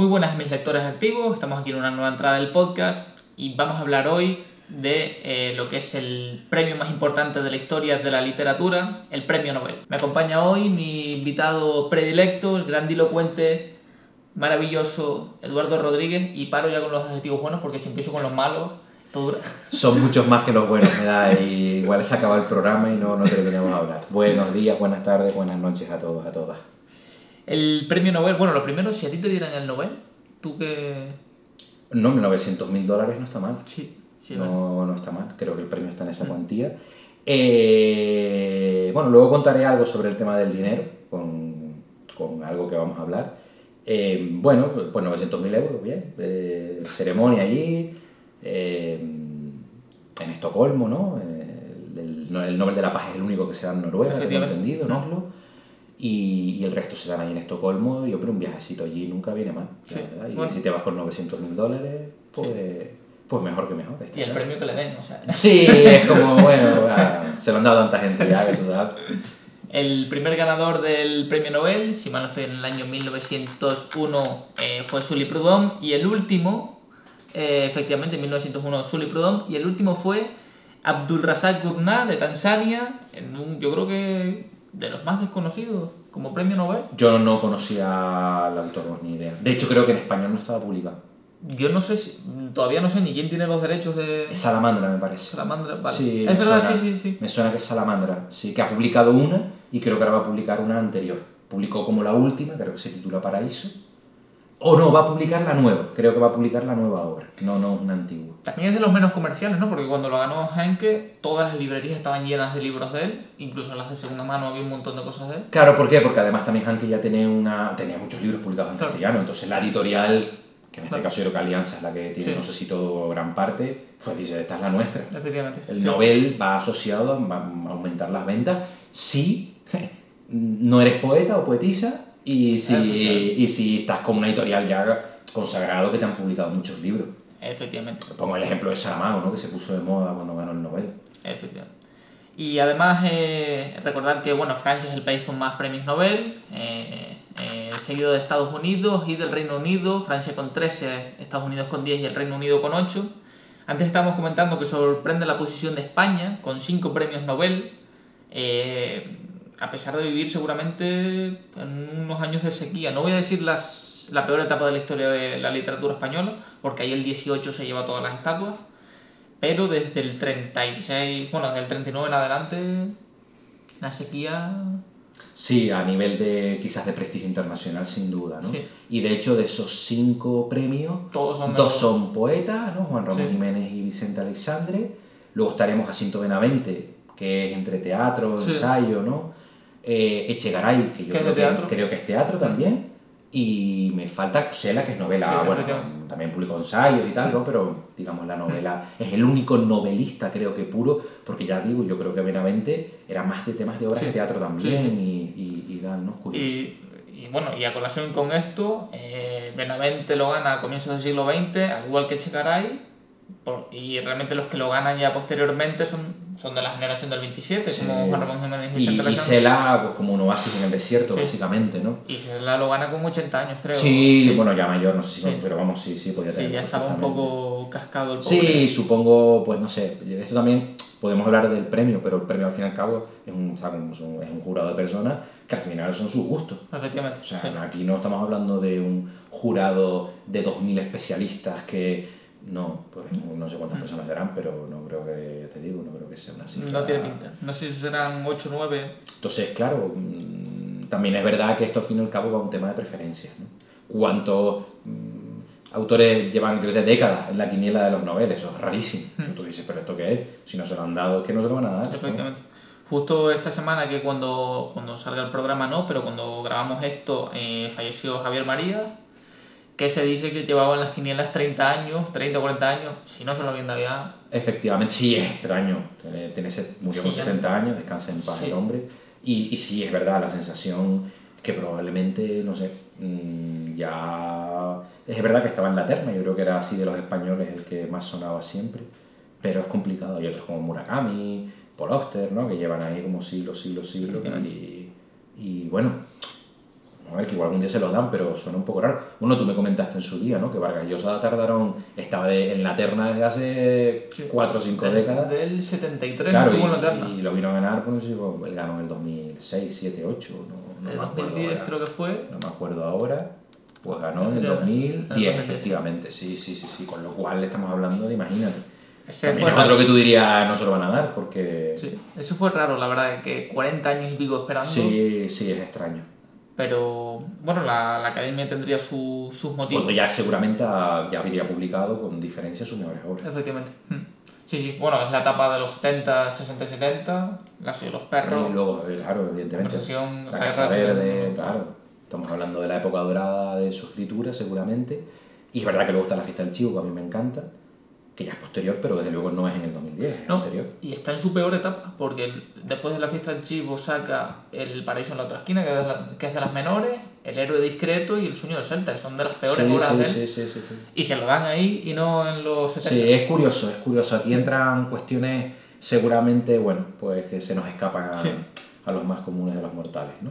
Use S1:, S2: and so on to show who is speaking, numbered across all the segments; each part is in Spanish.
S1: Muy buenas mis lectores activos, estamos aquí en una nueva entrada del podcast y vamos a hablar hoy de eh, lo que es el premio más importante de la historia de la literatura, el Premio Nobel. Me acompaña hoy mi invitado predilecto, el grandilocuente, maravilloso Eduardo Rodríguez y paro ya con los adjetivos buenos porque si empiezo con los malos, todo dura.
S2: Son muchos más que los buenos, me da, igual se acaba el programa y no, no terminamos de hablar. Buenos días, buenas tardes, buenas noches a todos, a todas.
S1: El premio Nobel, bueno, lo primero, si a ti te dieran el Nobel, tú que...
S2: No, 900 mil dólares no está mal.
S1: Sí, sí,
S2: no, no está mal, creo que el premio está en esa cuantía. Eh, bueno, luego contaré algo sobre el tema del dinero, con, con algo que vamos a hablar. Eh, bueno, pues 900 mil euros, bien. Eh, ceremonia allí, eh, en Estocolmo, ¿no? El, el- el Nobel de la Paz es el único que se da en Noruega, tengo entendido, en Oslo. Y, y el resto se dan ahí en Estocolmo. Y hombre, un viajecito allí nunca viene mal.
S1: Sí.
S2: Y
S1: bueno.
S2: si te vas con 900 mil dólares, pues, pues mejor que mejor.
S1: Y el premio que le den, o sea...
S2: Sí, es como, bueno, ah, se lo han dado a tanta gente ya que tú sabes.
S1: El primer ganador del premio Nobel, si mal no estoy en el año 1901, eh, fue Sully Prudhomme. Y el último, eh, efectivamente, en 1901, Sully Prudhomme. Y el último fue Abdul Razak Gurnah de Tanzania, en un, yo creo que de los más desconocidos como premio Nobel.
S2: Yo no conocía al autor, ni idea. De hecho, creo que en español no estaba publicado.
S1: Yo no sé si, todavía no sé ni quién tiene los derechos de
S2: Es Salamandra, me parece.
S1: Salamandra. Vale.
S2: Sí,
S1: es
S2: me
S1: verdad,
S2: suena.
S1: sí, sí, sí.
S2: Me suena que es Salamandra. Sí, que ha publicado una y creo que ahora va a publicar una anterior. Publicó como la última, creo que se titula Paraíso. O no, va a publicar la nueva. Creo que va a publicar la nueva obra. No, no, una antigua.
S1: También es de los menos comerciales, ¿no? Porque cuando lo ganó Henke, todas las librerías estaban llenas de libros de él, incluso en las de segunda mano había un montón de cosas de él.
S2: Claro, ¿por qué? Porque además también Hanke ya tenía, una, tenía muchos libros publicados en
S1: Claro.
S2: castellano. Entonces la editorial, que en este
S1: Claro.
S2: caso yo creo que Alianza es la que tiene,
S1: Sí.
S2: no sé si todo gran parte, pues dice, esta es la nuestra.
S1: Efectivamente.
S2: El Nobel va asociado a aumentar las ventas si no eres poeta o poetisa y si, y si estás con una editorial ya consagrado que te han publicado muchos libros.
S1: Efectivamente.
S2: Pongo el ejemplo de Saramago, ¿no? que se puso de moda cuando ganó el Nobel.
S1: Efectivamente. Y además eh, recordar que bueno, Francia es el país con más premios Nobel, eh, eh, seguido de Estados Unidos y del Reino Unido, Francia con 13, Estados Unidos con 10 y el Reino Unido con 8. Antes estábamos comentando que sorprende la posición de España con 5 premios Nobel, eh, a pesar de vivir seguramente en unos años de sequía. No voy a decir las, la peor etapa de la historia de la literatura española, porque ahí el 18 se lleva todas las estatuas, pero desde el 36, bueno, desde el 39 en adelante, la sequía...
S2: Sí, a nivel de quizás de prestigio internacional, sin duda. ¿no?
S1: Sí.
S2: Y de hecho, de esos cinco premios,
S1: Todos son de
S2: dos son poetas, ¿no? Juan Ramón
S1: Sí.
S2: Jiménez y Vicente Alexandre. Luego estaremos Jacinto Benavente, que es entre teatro,
S1: Sí.
S2: ensayo, ¿no? Eh, Echegaray, que yo creo, que,
S1: teatro.
S2: creo que es teatro también. Y me falta Xela, que es novela.
S1: Sí,
S2: bueno, también publicó ensayos y tal, ¿no? Pero, digamos, la novela es el único novelista, creo que puro, porque ya digo, yo creo que Benavente era más de temas de obras
S1: Sí.
S2: de teatro también y, y, y tal, ¿no?
S1: Y, y bueno, y a colación con esto, eh, Benavente lo gana a comienzos del siglo XX, al igual que Chegaray, por- y realmente los que lo ganan ya posteriormente son, son de la generación del 27,
S2: Sí.
S1: como Juan Ramón Jiménez y
S2: Y. Sela, pues como un oasis en el desierto,
S1: Sí.
S2: básicamente, ¿no?
S1: Y Sela lo gana con 80 años, creo.
S2: Sí, bueno, ya mayor, no sé si,
S1: Sí.
S2: pero vamos, sí, sí, podía
S1: Sí,
S2: tener
S1: ya estaba un poco cascado el pobre.
S2: Sí, supongo, pues no sé, esto también podemos hablar del premio, pero el premio al fin y al cabo es un, es un jurado de personas que al final son sus gustos.
S1: Efectivamente.
S2: O sea,
S1: sí.
S2: aquí no estamos hablando de un jurado de 2.000 especialistas que no, pues no sé cuántas personas serán, pero no creo que, te digo, no creo que sea una cifra.
S1: No tiene pinta. No sé si serán 8 o 9.
S2: Entonces, claro, mm, también es verdad que esto al fin y al cabo va a un tema de preferencias. ¿no? ¿Cuántos mm, autores llevan, qué sé, décadas en la quiniela de los noveles? Eso es rarísimo.
S1: Mm.
S2: Tú dices, ¿pero esto qué es? Si no se lo han dado, es que no se lo van a dar. ¿no?
S1: Efectivamente. Justo esta semana que cuando, cuando salga el programa no, pero cuando grabamos esto eh, falleció Javier María, que se dice que llevaba en las quinielas 30 años, 30 o 40 años, si no se lo habían dado ya.
S2: Efectivamente, sí es extraño. Tiene, tiene murió con
S1: Sí, ya.
S2: 70 años, descansa en paz
S1: Sí.
S2: el hombre. Y, y sí es verdad, la sensación que probablemente, no sé, mm, ya... Es verdad que estaba en la terna, yo creo que era así de los españoles el que más sonaba siempre, pero es complicado. Hay otros como Murakami, Paul Auster, ¿no? que llevan ahí como siglos, siglos, siglos. Y, y bueno, a ver, que igual algún día se los dan, pero suena un poco raro. Bueno, tú me comentaste en su día, ¿no? Que Vargas Llosa tardaron, estaba de- en la terna desde hace
S1: Sí.
S2: 4 o 5
S1: Desde
S2: décadas.
S1: Del 73
S2: Claro,
S1: estuvo en la
S2: y,
S1: terna.
S2: y lo vino a ganar, pues pues, él ganó en el 2006, 7, 8, no, no
S1: En
S2: me acuerdo
S1: 2010
S2: ahora.
S1: creo que fue.
S2: No me acuerdo ahora. Pues ganó en el
S1: Efectivamente, en el
S2: 2010,
S1: 2010.
S2: efectivamente. Sí, sí, sí, sí. Con lo cual estamos hablando de, imagínate.
S1: Ese fue
S2: es otro que tú dirías no se lo van a dar, porque
S1: Sí, eso fue raro, la verdad, que 40 años y pico esperando.
S2: sí, sí, es extraño.
S1: Pero bueno, la, la academia tendría su- sus motivos.
S2: Cuando ya seguramente ya habría publicado con diferencia sus mejores obras.
S1: Efectivamente. Mm. Sí, sí, bueno, es la etapa de los 70, 60 y 70, la de los perros,
S2: Y luego, eh, claro, evidentemente. La
S1: la
S2: Casa Verde, claro. Estamos hablando de la época dorada de su escritura, seguramente. Y es verdad que luego está La Fiesta del Chivo, que a mí me encanta, que ya es posterior, pero desde luego no es en el 2010, es
S1: No,
S2: anterior.
S1: y está en su peor etapa, porque después de la fiesta del chivo saca El paraíso en la otra esquina, que es de, la- que es de las menores, El héroe discreto y El sueño del celta, que son de las peores
S2: Sí,
S1: obras
S2: sí,
S1: de él.
S2: sí, sí, sí, sí.
S1: Y se lo dan ahí y no en los 70.
S2: Sí, es curioso, es curioso. Aquí entran cuestiones seguramente, bueno, pues que se nos escapan a, los más comunes de los mortales, ¿no?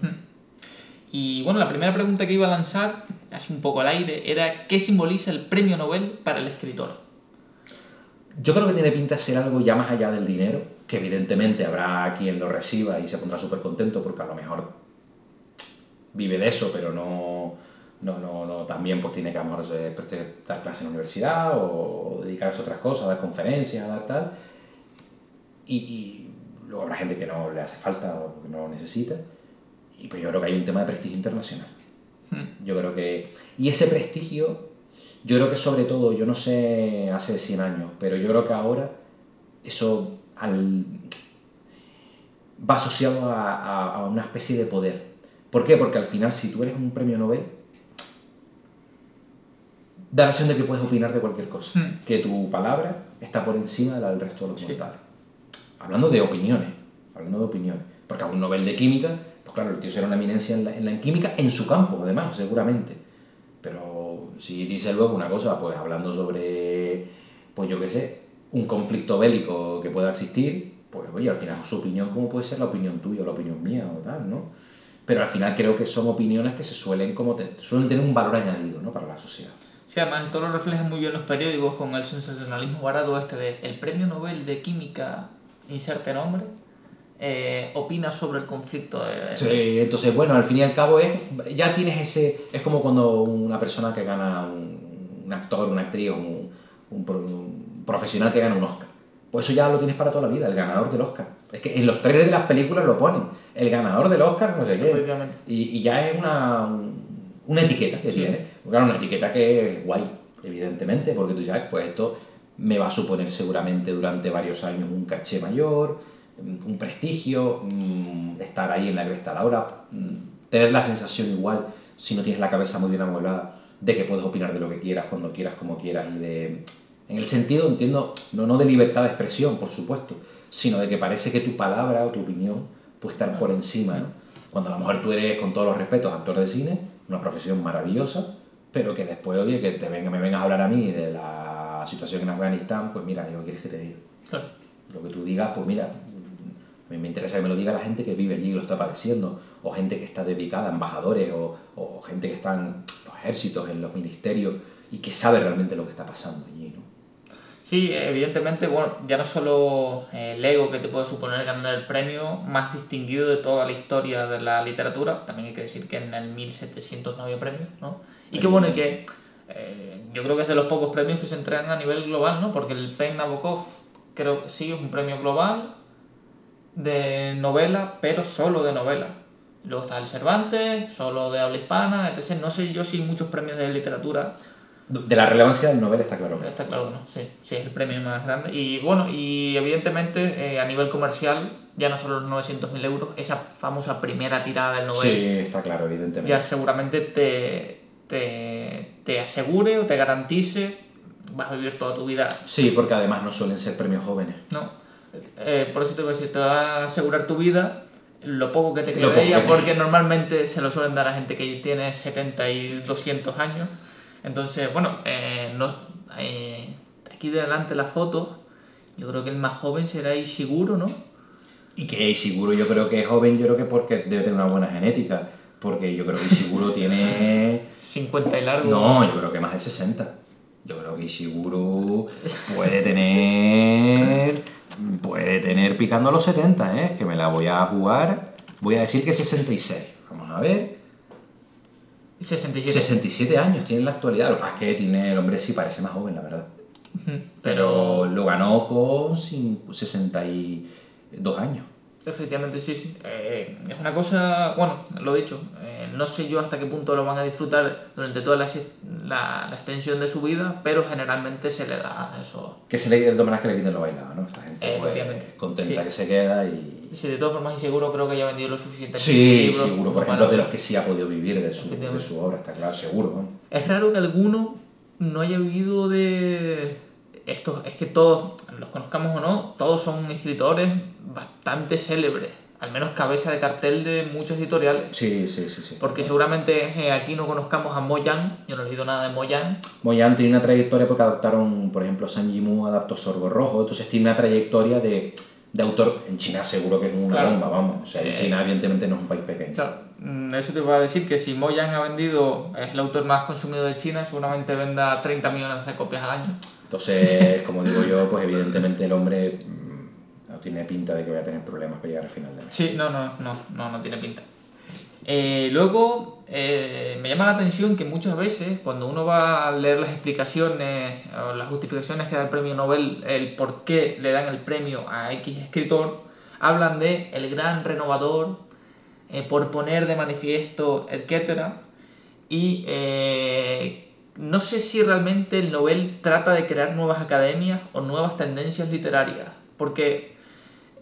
S1: Y bueno, la primera pregunta que iba a lanzar, así un poco al aire, era ¿qué simboliza el premio Nobel para el escritor?
S2: Yo creo que tiene pinta de ser algo ya más allá del dinero, que evidentemente habrá quien lo reciba y se pondrá súper contento porque a lo mejor vive de eso, pero no, no, no, no también pues tiene que a lo mejor eh, preste- dar clases en la universidad o dedicarse a otras cosas, a dar conferencias, a dar tal. Y, y luego habrá gente que no le hace falta o que no lo necesita. Y pues yo creo que hay un tema de prestigio internacional.
S1: Hmm.
S2: Yo creo que... Y ese prestigio, yo creo que sobre todo, yo no sé hace 100 años, pero yo creo que ahora eso al- va asociado a, a- a una especie de poder. ¿Por qué? Porque al final si tú eres un premio Nobel, da la sensación de que puedes opinar de cualquier cosa,
S1: Hmm.
S2: que tu palabra está por encima de la del resto de los
S1: Sí.
S2: mortales. Hablando de opiniones, hablando de opiniones. Porque a un Nobel de Química, pues claro, el tío será una eminencia en la, en la química, en su campo, además, seguramente. Pero si dice luego una cosa, pues hablando sobre, pues yo qué sé, un conflicto bélico que pueda existir, pues oye, al final su opinión, ¿cómo puede ser la opinión tuya o la opinión mía o tal, no? Pero al final creo que son opiniones que se suelen, como suelen tener un valor añadido, ¿no? Para la sociedad.
S1: Sí, además esto lo reflejan muy bien los periódicos con el sensacionalismo barato este de el premio Nobel de Química, inserte nombre, eh, opina sobre el conflicto de...
S2: Sí, entonces, bueno, al fin y al cabo es, ya tienes ese, es como cuando una persona que gana, un, un actor, una actriz, un, un pro- un profesional que gana un Oscar. Pues eso ya lo tienes para toda la vida, el ganador del Oscar. Es que en los trailers de las películas lo ponen, el ganador del Oscar, no sé qué. Y, y ya es una, un- una etiqueta que
S1: Sí.
S2: tiene. Claro, una etiqueta que es guay, evidentemente, porque tú sabes, pues esto me va a suponer seguramente durante varios años un caché mayor, un prestigio, mm, estar ahí en la cresta de la hora, mm, tener la sensación igual, si no tienes la cabeza muy bien amueblada, de que puedes opinar de lo que quieras, cuando quieras, como quieras, y de... En el sentido, entiendo, no, no de libertad de expresión, por supuesto, sino de que parece que tu palabra o tu opinión puede estar por encima, ¿no? Cuando a lo mejor tú eres, con todos los respetos, actor de cine, una profesión maravillosa, pero que después, oye, que te venga, me vengas a hablar a mí de la situación en Afganistán, pues mira, yo quieres que te diga.
S1: Claro.
S2: Lo que tú digas, pues mira, a me interesa que me lo diga la gente que vive allí y lo está padeciendo, o gente que está dedicada, embajadores, o, o gente que está en los ejércitos, en los ministerios, y que sabe realmente lo que está pasando allí, ¿no?
S1: Sí, evidentemente, bueno, ya no solo eh, el ego que te puede suponer ganar el premio más distinguido de toda la historia de la literatura, también hay que decir que en el 1700 no había ¿no? Y que bueno, y que eh, yo creo que es de los pocos premios que se entregan a nivel global, ¿no? Porque el PEN Nabokov creo que sí es un premio global de novela, pero solo de novela. Luego está el Cervantes, solo de habla hispana, etc. No sé yo si muchos premios de literatura
S2: De la relevancia del Nobel está claro.
S1: Está claro no, sí, sí, es el premio más grande. Y bueno, y evidentemente eh, a nivel comercial, ya no solo los 900.000 euros, esa famosa primera tirada del Nobel,
S2: Sí, está claro, evidentemente.
S1: ya seguramente te, te, te asegure o te garantice, vas a vivir toda tu vida,
S2: Sí, porque además no suelen ser premios jóvenes.
S1: ¿no? Eh, por eso te voy a decir, te va a asegurar tu vida lo poco que te
S2: Lo
S1: quede
S2: poco
S1: de ella,
S2: que te-
S1: porque normalmente se lo suelen dar a gente que tiene 70 y 200 años. Entonces, bueno, eh, no, eh, aquí delante las fotos, yo creo que el más joven será Ishiguro, ¿no?
S2: Y que seguro yo creo que es joven, yo creo que porque debe tener una buena genética. Porque yo creo que Ishiguro tiene...
S1: 50 y largo.
S2: No, yo creo que más de 60. Yo creo que Ishiguro puede tener... Puede tener picando los 70, ¿eh? Que me la voy a jugar. Voy a decir que 66. Vamos a ver.
S1: 67.
S2: 67 años tiene en la actualidad. Lo que pasa es que tiene el hombre sí parece más joven, la verdad. Pero lo ganó con cin- 62 años.
S1: Efectivamente, sí, sí. Eh, es una cosa, bueno, lo he dicho, eh, no sé yo hasta qué punto lo van a disfrutar durante toda la, la, la extensión de su vida, pero generalmente se le da eso.
S2: Que se le el homenaje que le quiten lo bailado, ¿no? Esta gente pues,
S1: Efectivamente.
S2: contenta
S1: Sí.
S2: que se queda y...
S1: Si de todas formas, y seguro creo que ya ha vendido lo suficiente.
S2: Sí,
S1: libros
S2: seguro, por ejemplo, de los que sí ha podido vivir de su, de su obra, está claro, seguro. ¿no?
S1: Es raro que alguno no haya vivido de. Estos, es que todos, los conozcamos o no, todos son escritores bastante célebres, al menos cabeza de cartel de muchos editoriales.
S2: Sí, sí, sí. sí.
S1: Porque seguramente eh, aquí no conozcamos a Moyan, yo no he leído nada de Moyan.
S2: Moyan tiene una trayectoria porque adaptaron, por ejemplo, San Yimu adaptó Sorbo Rojo, entonces tiene una trayectoria de, de autor. En China seguro que es una
S1: Claro.
S2: bomba, vamos. O sea,
S1: Eh,
S2: China evidentemente no es un país pequeño.
S1: Claro, mm, eso te iba a decir que si Moyan ha vendido, es el autor más consumido de China, seguramente venda 30 millones de copias al año.
S2: Entonces, como digo yo, pues evidentemente el hombre no tiene pinta de que vaya a tener problemas para llegar al final de mes.
S1: Sí, no, no, no, no, no tiene pinta. Eh, luego, eh, me llama la atención que muchas veces, cuando uno va a leer las explicaciones o las justificaciones que da el premio Nobel, el por qué le dan el premio a X escritor, hablan de el gran renovador, eh, por poner de manifiesto, etc. Y no sé si realmente el Nobel trata de crear nuevas academias o nuevas tendencias literarias, porque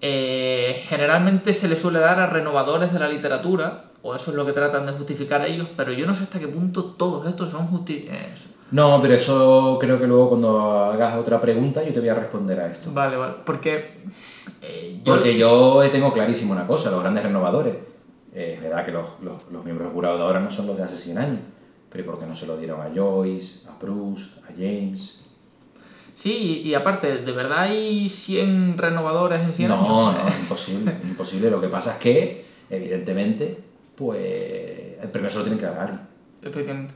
S1: eh, generalmente se le suele dar a renovadores de la literatura, o eso es lo que tratan de justificar ellos, pero yo no sé hasta qué punto todos estos son justi eh,
S2: No, pero eso creo que luego cuando hagas otra pregunta yo te voy a responder a esto.
S1: Vale, vale, porque eh, yo-
S2: Porque yo tengo clarísimo una cosa, los grandes renovadores. eh, es verdad que los, los, los miembros del jurado de ahora no son los de hace 100 años, pero ¿por qué no se lo dieron a Joyce, a Proust, a James?
S1: Sí, y, y aparte, ¿de verdad hay 100 renovadores en 100
S2: No,
S1: años?
S2: no, es imposible, imposible. Lo que pasa es que, evidentemente, pues el premio se lo tienen que dar alguien.
S1: Efectivamente.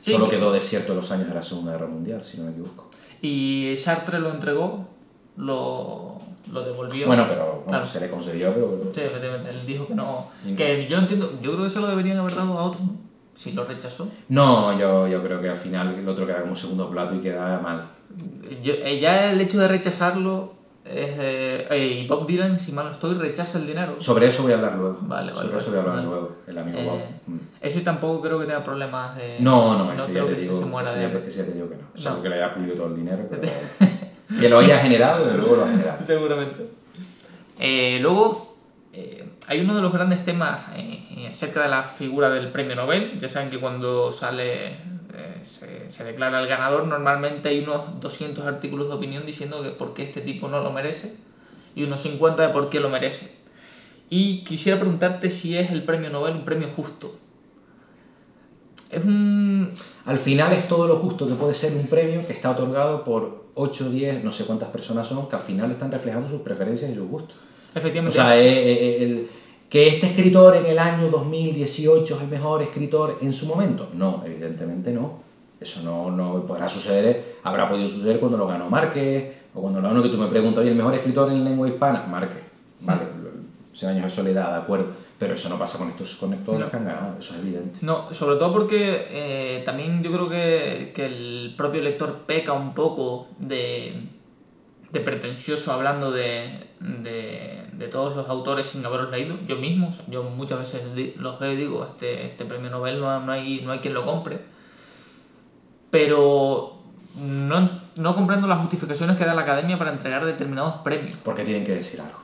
S1: Sí,
S2: Solo
S1: que-
S2: quedó desierto en los años de la Segunda Guerra Mundial, si no me equivoco.
S1: Y Sartre lo entregó, lo, lo devolvió.
S2: Bueno, pero bueno,
S1: Claro.
S2: se le concedió, pero...
S1: Sí, efectivamente, él dijo que no. Que yo entiendo, yo creo que se lo deberían haber dado a otro, ¿no? Si lo rechazó.
S2: No, yo, yo creo que al final el otro queda como segundo plato y queda mal.
S1: Yo- eh, ya el hecho de rechazarlo es de- eh, y Bob Dylan, si mal no estoy, rechaza el dinero.
S2: Sobre eso voy a hablar luego.
S1: Vale, vale,
S2: Sobre eso voy a hablar
S1: vale.
S2: luego, el amigo
S1: Eh,
S2: Bob. Mm.
S1: Ese tampoco creo que tenga problemas de.
S2: No, no, ese ya te digo,
S1: se muera
S2: ese
S1: de
S2: ya ese ya te digo que no. Solo
S1: No.
S2: que le haya pulido todo el dinero, pero que lo haya generado, desde luego lo ha generado.
S1: Seguramente. Eh, luego, eh, hay uno de los grandes temas eh, acerca de la figura del premio Nobel. Ya saben que cuando sale, eh, se, se declara el ganador, normalmente hay unos 200 artículos de opinión diciendo que por qué este tipo no lo merece y unos 50 de por qué lo merece. Y quisiera preguntarte si es el premio Nobel un premio justo. Es un...
S2: Al final es todo lo justo que puede ser un premio que está otorgado por 8, 10, no sé cuántas personas son, que al final están reflejando sus preferencias y sus gustos. O
S1: Efectivamente,
S2: sea, eh, eh, el- que este escritor en el año 2018 es el mejor escritor en su momento. No, evidentemente no. Eso no, no podrá suceder, habrá podido suceder cuando lo ganó Márquez, o cuando lo ganó que tú me preguntas, oye, el mejor escritor en lengua hispana, Márquez. Vale, 100 años de soledad, de acuerdo. Pero eso no pasa con estos, con todos los
S1: No.
S2: que han ganado, eso es evidente.
S1: No, sobre todo porque eh, también yo creo que, que el propio lector peca un poco de, de pretencioso hablando de, de, de todos los autores sin haberlos leído. Yo mismo, yo muchas veces los veo y digo, este, este premio Nobel no, no, hay, no hay quien lo compre. Pero no, no comprendo las justificaciones que da la academia para entregar determinados premios.
S2: Porque tienen que decir algo.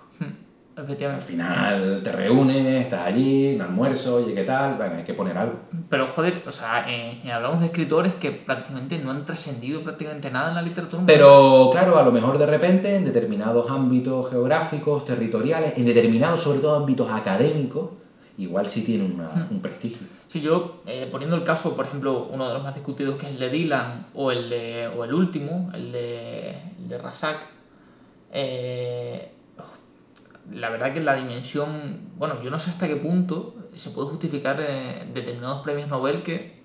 S2: Al final te reúnes, estás allí, un almuerzo, oye, ¿qué tal? Bueno, hay que poner algo.
S1: Pero joder, o sea, eh, hablamos de escritores que prácticamente no han trascendido prácticamente nada en la literatura.
S2: Pero claro, a lo mejor de repente en determinados ámbitos geográficos, territoriales, en determinados sobre todo ámbitos académicos, igual sí tienen una- un prestigio.
S1: Si yo, eh, poniendo el caso, por ejemplo, uno de los más discutidos que es el de Dylan o el, de, o el último, el de, el de Razak, eh, la verdad que la dimensión, bueno, yo no sé hasta qué punto se puede justificar eh, determinados premios Nobel que,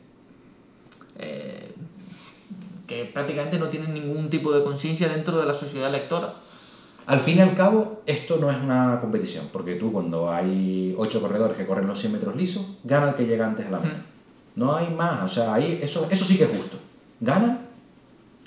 S1: eh, que prácticamente no tienen ningún tipo de conciencia dentro de la sociedad lectora.
S2: Al fin y al cabo, esto no es una competición, porque tú cuando hay ocho corredores que corren los 100 metros lisos, gana el que llega antes a la meta. No hay más, o sea, ahí, eso, eso sí que es justo. Gana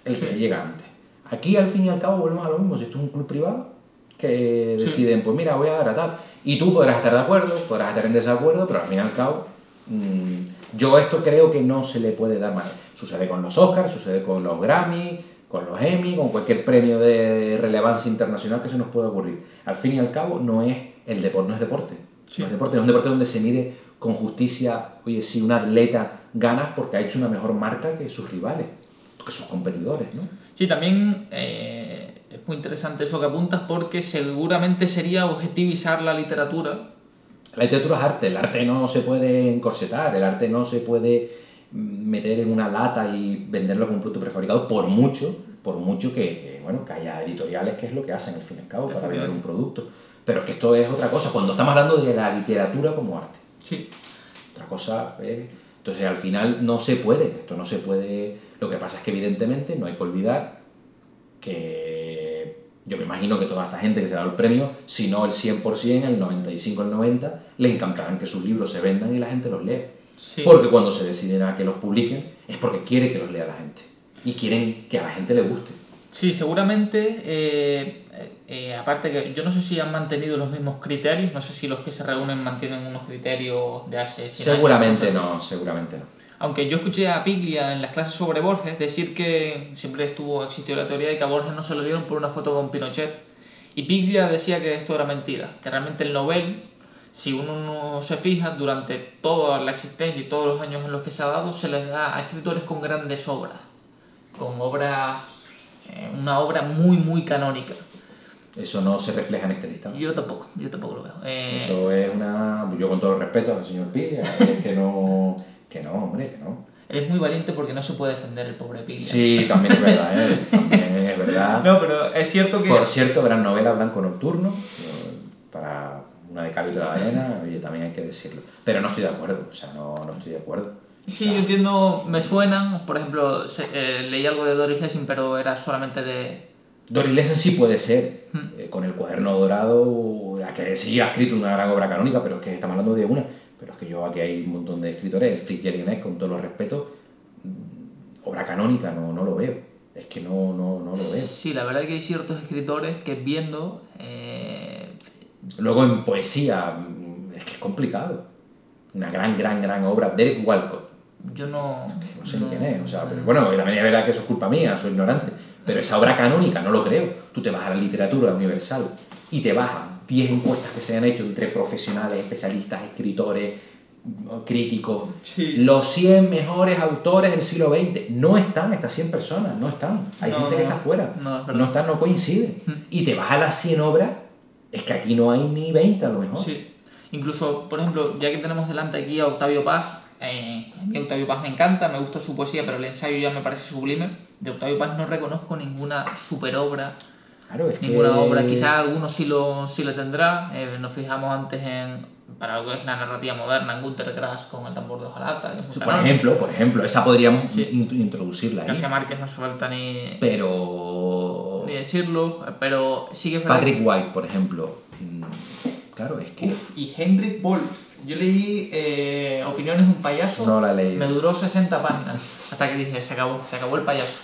S2: el que
S1: Sí.
S2: llega antes. Aquí al fin y al cabo volvemos a lo mismo, si esto es un club privado, que
S1: Sí.
S2: deciden, pues mira, voy a dar a tal. Y tú podrás estar de acuerdo, podrás estar en desacuerdo, pero al fin y al cabo, mm, yo esto creo que no se le puede dar más. Sucede con los Oscars, sucede con los Grammy, con los Emmy, con cualquier premio de relevancia internacional que se nos pueda ocurrir. Al fin y al cabo, no es el deporte, no es deporte.
S1: Sí.
S2: No es deporte, es un deporte donde se mide con justicia, oye, si un atleta gana porque ha hecho una mejor marca que sus rivales, que sus competidores, ¿no?
S1: Sí, también eh, es muy interesante eso que apuntas porque seguramente sería objetivizar la literatura.
S2: La literatura es arte, el arte no se puede encorsetar, el arte no se puede mm, meter en una lata y venderlo como un producto prefabricado, por mucho, por mucho que, que, bueno, que haya editoriales que es lo que hacen al fin y al cabo para vender un producto. Pero es que esto es otra cosa, cuando estamos hablando de la literatura como arte.
S1: Sí.
S2: Otra cosa es... Entonces al final no se puede, esto no se puede... Lo que pasa es que evidentemente no hay que olvidar que yo me imagino que toda esta gente que se da el premio, si no el 100%, el 95, el 90, le encantarán que sus libros se vendan y la gente los lea.
S1: Sí.
S2: Porque cuando se deciden a que los publiquen es porque quiere que los lea la gente. Y quieren que a la gente le guste.
S1: Sí, seguramente, eh, eh, aparte que yo no sé si han mantenido los mismos criterios, no sé si los que se reúnen mantienen unos criterios de hace 100 años,
S2: Seguramente
S1: sé.
S2: no, seguramente no.
S1: Aunque yo escuché a Piglia en las clases sobre Borges decir que siempre estuvo existió la teoría de que a Borges no se lo dieron por una foto con Pinochet. Y Piglia decía que esto era mentira, que realmente el Nobel, si uno no se fija, durante toda la existencia y todos los años en los que se ha dado, se les da a escritores con grandes obras, con obras, eh, una obra muy, muy canónica.
S2: Eso no se refleja en este listado.
S1: Yo tampoco, yo tampoco lo veo. Eh,
S2: Eso es una... Yo con todo el respeto al señor Pilla, es que no... Que no, hombre, que no.
S1: Él es muy valiente porque no se puede defender el pobre Piglia.
S2: Sí, también es verdad, ¿eh? También es verdad.
S1: No, pero es cierto que...
S2: Por cierto, gran novela Blanco Nocturno, eh, para una de Cal y otra de arena, oye, también hay que decirlo. Pero no estoy de acuerdo, o sea, no, no estoy de acuerdo.
S1: Sí, yo entiendo, me suenan, por ejemplo, se- eh, leí algo de Doris Lessing, pero era solamente de...
S2: Doris Lessing sí puede ser,
S1: Hmm.
S2: eh, con el cuaderno dorado, la que sí ha escrito una gran obra canónica, pero es que estamos hablando de una. Pero es que yo aquí hay un montón de escritores, el Fitzgerald con todos los respetos, mm, obra canónica, no, no lo veo. Es que no, no, no lo veo.
S1: Sí, la verdad que hay ciertos escritores que viendo... eh,
S2: Luego en poesía, mm, es que es complicado. Una gran, gran, gran obra. Derek Walcott,
S1: yo no...
S2: no sé ni quién es, o sea, pero bueno, también es verdad que eso es culpa mía, soy ignorante, pero esa obra canónica no lo creo. Tú te vas a la literatura universal y te vas a 10 encuestas que se han hecho entre profesionales, especialistas, escritores, críticos,
S1: Sí.
S2: los 100 mejores autores del siglo XX. No están estas 100 personas, no están. Hay
S1: No,
S2: gente
S1: no,
S2: que está fuera,
S1: no,
S2: están, no coinciden.
S1: Mm.
S2: Y te vas a las 100 obras, es que aquí no hay ni 20 a lo mejor.
S1: Sí. Incluso, por ejemplo, ya que tenemos delante aquí a Octavio Paz, eh, a mí Octavio Paz me encanta, me gusta su poesía, pero el ensayo ya me parece sublime. De Octavio Paz no reconozco ninguna superobra,
S2: Claro, es
S1: ninguna
S2: que...
S1: obra. Quizás alguno sí lo, sí lo tendrá. Eh, nos fijamos antes en, para lo que es la narrativa moderna, en Gunter Grass con el tambor de hojalata.
S2: Por ejemplo, por ejemplo, esa podríamos
S1: Sí.
S2: in- introducirla ahí.
S1: García Márquez no hace falta ni,
S2: Pero
S1: ni decirlo, pero sí que es verdad.
S2: Patrick White, por ejemplo, mm, claro, es que
S1: Uf, y Henrik Wolf. Yo leí eh, Opiniones de un payaso.
S2: no la leí.
S1: Me duró 60 páginas. Hasta que dije, se acabó, se acabó el payaso.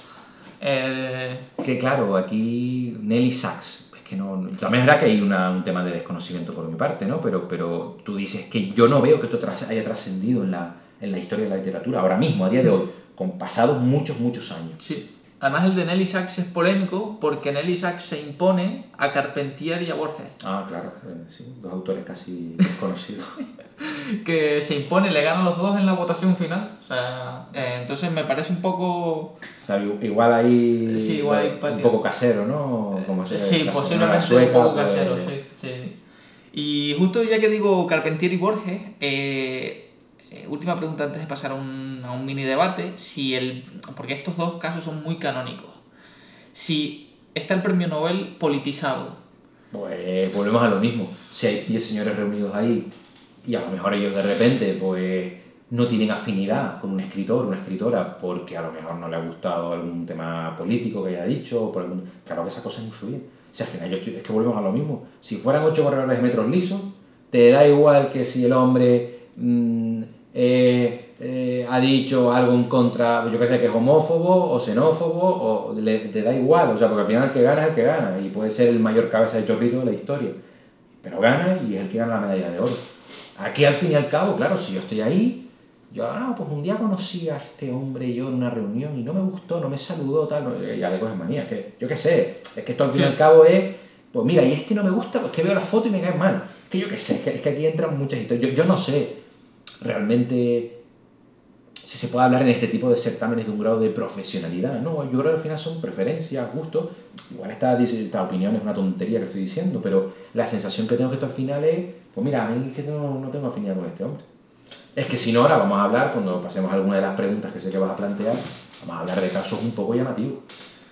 S1: Eh,
S2: Que claro, aquí Nelly Sachs, es que no, también es que hay una- un tema de desconocimiento por mi parte, ¿no? Pero, pero tú dices que yo no veo que esto haya trascendido en la, en la historia de la literatura, ahora mismo, a día de hoy, con pasados muchos, muchos años.
S1: sí. Además el de Nelly Sachs es polémico porque Nelly Sachs se impone a Carpentier y a Borges.
S2: Ah, claro, eh, sí, dos autores casi desconocidos.
S1: Que se impone, le ganan los dos en la votación final. O sea, eh, entonces me parece un poco...
S2: Igual ahí
S1: Sí, igual hay
S2: un poco casero, ¿no? Como se-
S1: Sí,
S2: la señora
S1: posiblemente
S2: sueca,
S1: un poco casero, sí, sí. Y justo ya que digo Carpentier y Borges, eh, eh, última pregunta antes de pasar a un, a mini debate, si el, porque estos dos casos son muy canónicos. Si está el premio Nobel politizado,
S2: Pues volvemos a lo mismo. Si hay 10 señores reunidos ahí y a lo mejor ellos de repente, pues no tienen afinidad con un escritor, una escritora, porque a lo mejor no le ha gustado algún tema político que haya dicho, o claro que esas cosas influyen. Si al final yo estoy- es que volvemos a lo mismo. Si fueran ocho corredores de metros lisos, te da igual que si el hombre mm, eh, eh, ha dicho algo en contra, yo que sé, que es homófobo o xenófobo, o le- te da igual, o sea, porque al final el que gana es el que gana, y puede ser el mayor cabeza de chorrito de la historia, pero gana y es el que gana la medalla de oro. Aquí al fin y al cabo, claro, si yo estoy ahí, yo, no, pues un día conocí a este hombre yo en una reunión y no me gustó, no me saludó, tal, no, ya le coges manía, que yo qué sé, es que esto al fin y al cabo es, pues mira, y este no me gusta, pues que veo la foto y me cae mal, que yo qué sé, es que, es que aquí entran muchas historias, yo, yo no sé realmente si se puede hablar en este tipo de certámenes de un grado de profesionalidad, no, yo creo que al final son preferencias, gustos, igual esta, esta opinión es una tontería que estoy diciendo, pero la sensación que tengo que esto al final es, pues mira, a mí es que no, no tengo afinidad con este hombre. Es que si no, ahora vamos a hablar, cuando pasemos alguna de las preguntas que sé que vas a plantear, vamos a hablar de casos un poco llamativos.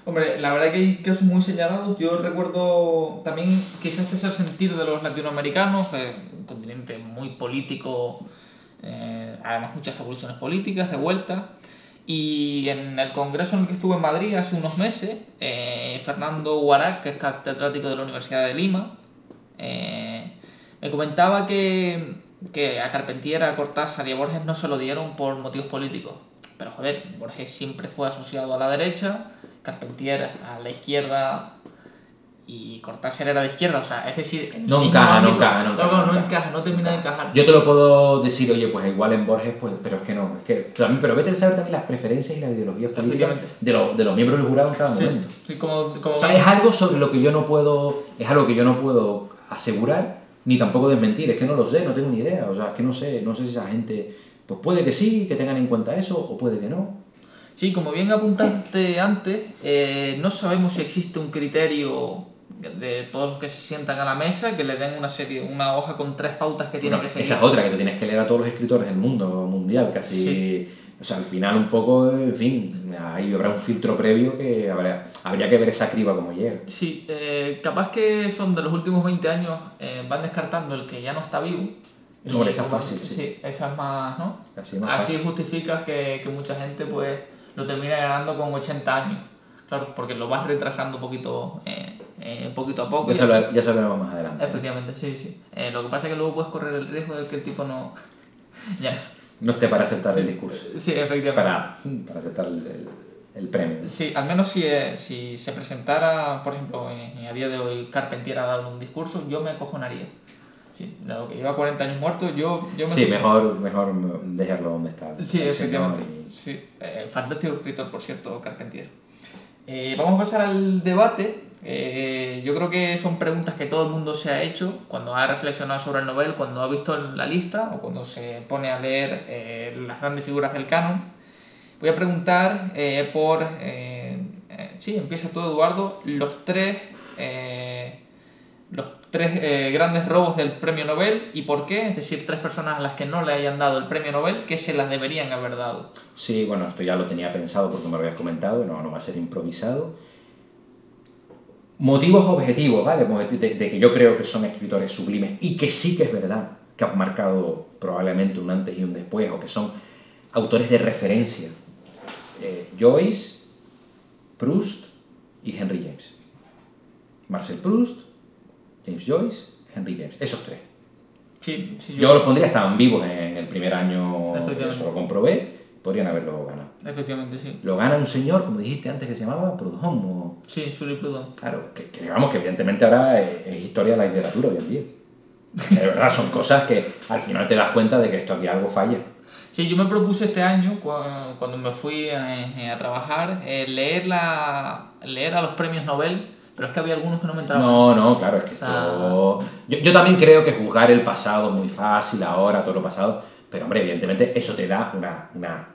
S1: Hombre, la verdad que hay casos muy señalados. Yo recuerdo también quizás es el sentir de los latinoamericanos, eh, un continente muy político, eh, además muchas revoluciones políticas, revueltas. Y en el congreso en el que estuve en Madrid hace unos meses, eh, Fernando Huarac, que es catedrático de la Universidad de Lima, eh, me comentaba que, que a Carpentier, a Cortázar y a Borges no se lo dieron por motivos políticos. Pero joder, Borges siempre fue asociado a la derecha, Carpentier a la izquierda y Cortázar era de izquierda. O sea, es decir,
S2: No encaja, no encaja, no encaja,
S1: no, no
S2: no
S1: encaja, no termina de encajar.
S2: Yo te lo puedo decir, oye, pues igual en Borges, pues, pero es que no, es que también, pero vete a saber también las preferencias y las ideologías políticas de, los de los miembros del jurado en cada
S1: Sí,
S2: momento.
S1: sí, como, como
S2: O sea, es algo sobre lo que yo no puedo, es algo que yo no puedo asegurar ni tampoco desmentir, es que no lo sé, no tengo ni idea, o sea, es que no sé, no sé si esa gente, pues puede que sí, que tengan en cuenta eso, o puede que no.
S1: Sí, como bien apuntaste antes, eh, no sabemos si existe un criterio de todos los que se sientan a la mesa que le den una serie, una hoja con tres pautas que tiene
S2: Bueno,
S1: que seguir.
S2: esa es otra, que te tienes que leer a todos los escritores del mundo mundial, casi, o sea, al final un poco, en fin, ahí habrá un filtro previo que habrá, habría que ver esa criba como llega.
S1: Sí, eh, capaz que son de los últimos 20 años, eh, van descartando el que ya no está vivo. Y
S2: esa es fácil, sí.
S1: esa es más, ¿no?
S2: Así más
S1: Así
S2: fácil.
S1: justificas que, que mucha gente pues lo termina ganando con 80 años. Claro, porque lo vas retrasando poquito, eh, eh, poquito a poco.
S2: Ya ya se hablaremos más adelante.
S1: Efectivamente, sí, sí. Eh, lo que pasa es que luego puedes correr el riesgo de que el tipo no... ya.
S2: No esté para aceptar el discurso,
S1: Sí, efectivamente.
S2: para, para aceptar el, el- el premio.
S1: Sí, al menos si, eh, si se presentara, por ejemplo, eh, a día de hoy Carpentier a dar un discurso, yo me acojonaría. Sí, dado que lleva 40 años muerto, yo, yo me...
S2: Sí, mejor, mejor dejarlo donde está.
S1: Sí, efectivamente.
S2: y-
S1: Sí. Eh, fantástico escritor, por cierto, Carpentier. Eh, vamos a pasar al debate. Eh, yo creo que son preguntas que todo el mundo se ha hecho cuando ha reflexionado sobre el Nobel, cuando ha visto la lista o cuando se pone a leer eh, las grandes figuras del canon. Voy a preguntar eh, por... eh, eh, sí, empieza tú, Eduardo. Los tres... eh, los tres grandes robos del premio Nobel y por qué, es decir, tres personas a las que no le hayan dado el premio Nobel que se las deberían haber dado.
S2: Sí, bueno, esto ya lo tenía pensado porque me lo habías comentado, no, no va a ser improvisado. Motivos objetivos, ¿vale? De, de que yo creo que son escritores sublimes y que sí que es verdad que han marcado probablemente un antes y un después, o que son autores de referencia. Eh, Joyce, Proust y Henry James. Marcel Proust, James Joyce, Henry James. Esos tres.
S1: Sí, sí,
S2: Yo los pondría, estaban vivos en el primer año, eso lo comprobé, podrían haberlo ganado.
S1: Efectivamente, sí.
S2: Lo gana un señor, como dijiste antes, que se llamaba Proudhon. o-
S1: Sí, Sully Proudhon.
S2: Claro, que, que digamos que evidentemente ahora es, es historia de la literatura hoy en día. De verdad son cosas que al final te das cuenta de que esto aquí algo falla.
S1: Sí, yo me propuse este año, cua- cuando me fui a, a trabajar, eh, leer, la, leer a los premios Nobel, pero es que había algunos que no me entraban.
S2: No, no, claro, es que
S1: O sea-
S2: esto... Yo, yo también creo que juzgar el pasado es muy fácil ahora, todo lo pasado, pero hombre, evidentemente eso te da una, una,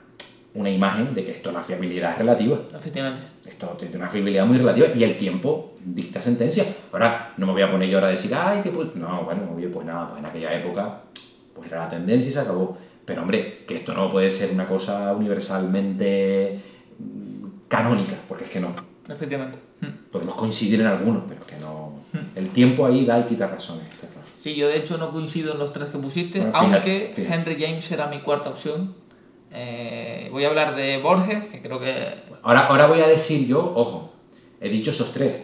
S2: una imagen de que esto, la fiabilidad es relativa.
S1: Efectivamente.
S2: Esto tiene una fiabilidad muy relativa y el tiempo dicta sentencia. Ahora, no me voy a poner yo ahora a decir, ay, que pues. No, bueno, oye, pues nada, pues en aquella época, pues era la tendencia y se acabó. Pero hombre, que esto no puede ser una cosa universalmente mm, canónica, porque es que no.
S1: Efectivamente.
S2: Podemos coincidir en algunos, pero que no. El tiempo ahí da y quita razones.
S1: Sí, yo de hecho no coincido en los tres que pusiste,
S2: Bueno,
S1: aunque
S2: fíjate.
S1: Henry James era mi cuarta opción. Eh, voy a hablar de Borges, que creo que
S2: Ahora, ahora voy a decir yo, ojo, he dicho esos tres,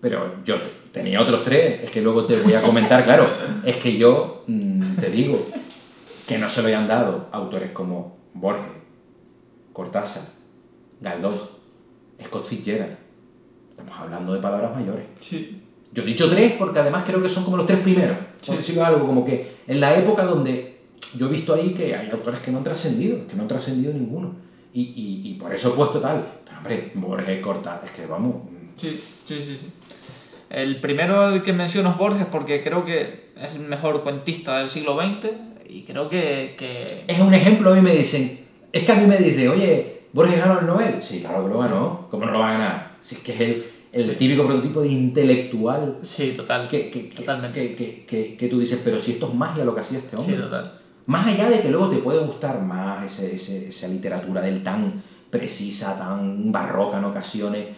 S2: pero yo te- tenía otros tres, es que luego te voy a comentar, claro, es que yo mm, te digo que no se lo hayan dado autores como Borges, Cortázar, Galdós, Scott Fitzgerald. Estamos hablando de palabras mayores.
S1: sí.
S2: Yo he dicho tres porque además creo que son como los tres primeros. Por decirlo algo, como que en la época donde yo he visto ahí que hay autores que no han trascendido, que no han trascendido ninguno. Y, y, y por eso he puesto tal. Pero hombre, Borges, Cortázar, es que vamos.
S1: Sí, sí, sí, sí. El primero que menciono es Borges porque creo que es el mejor cuentista del siglo XX y creo que, que
S2: Es un ejemplo, a mí me dicen, es que a mí me dicen, oye, Borges ganó el Nobel. Sí, claro que lo ganó. ¿Cómo no lo va a ganar? Si es que es el, el
S1: Sí.
S2: típico prototipo de intelectual
S1: sí, total.
S2: que, que,
S1: Totalmente.
S2: que, que, tú dices, pero si esto es magia lo que hacía este hombre.
S1: Sí, total.
S2: Más allá de que luego te puede gustar más ese- ese- esa literatura del tan precisa, tan barroca en ocasiones,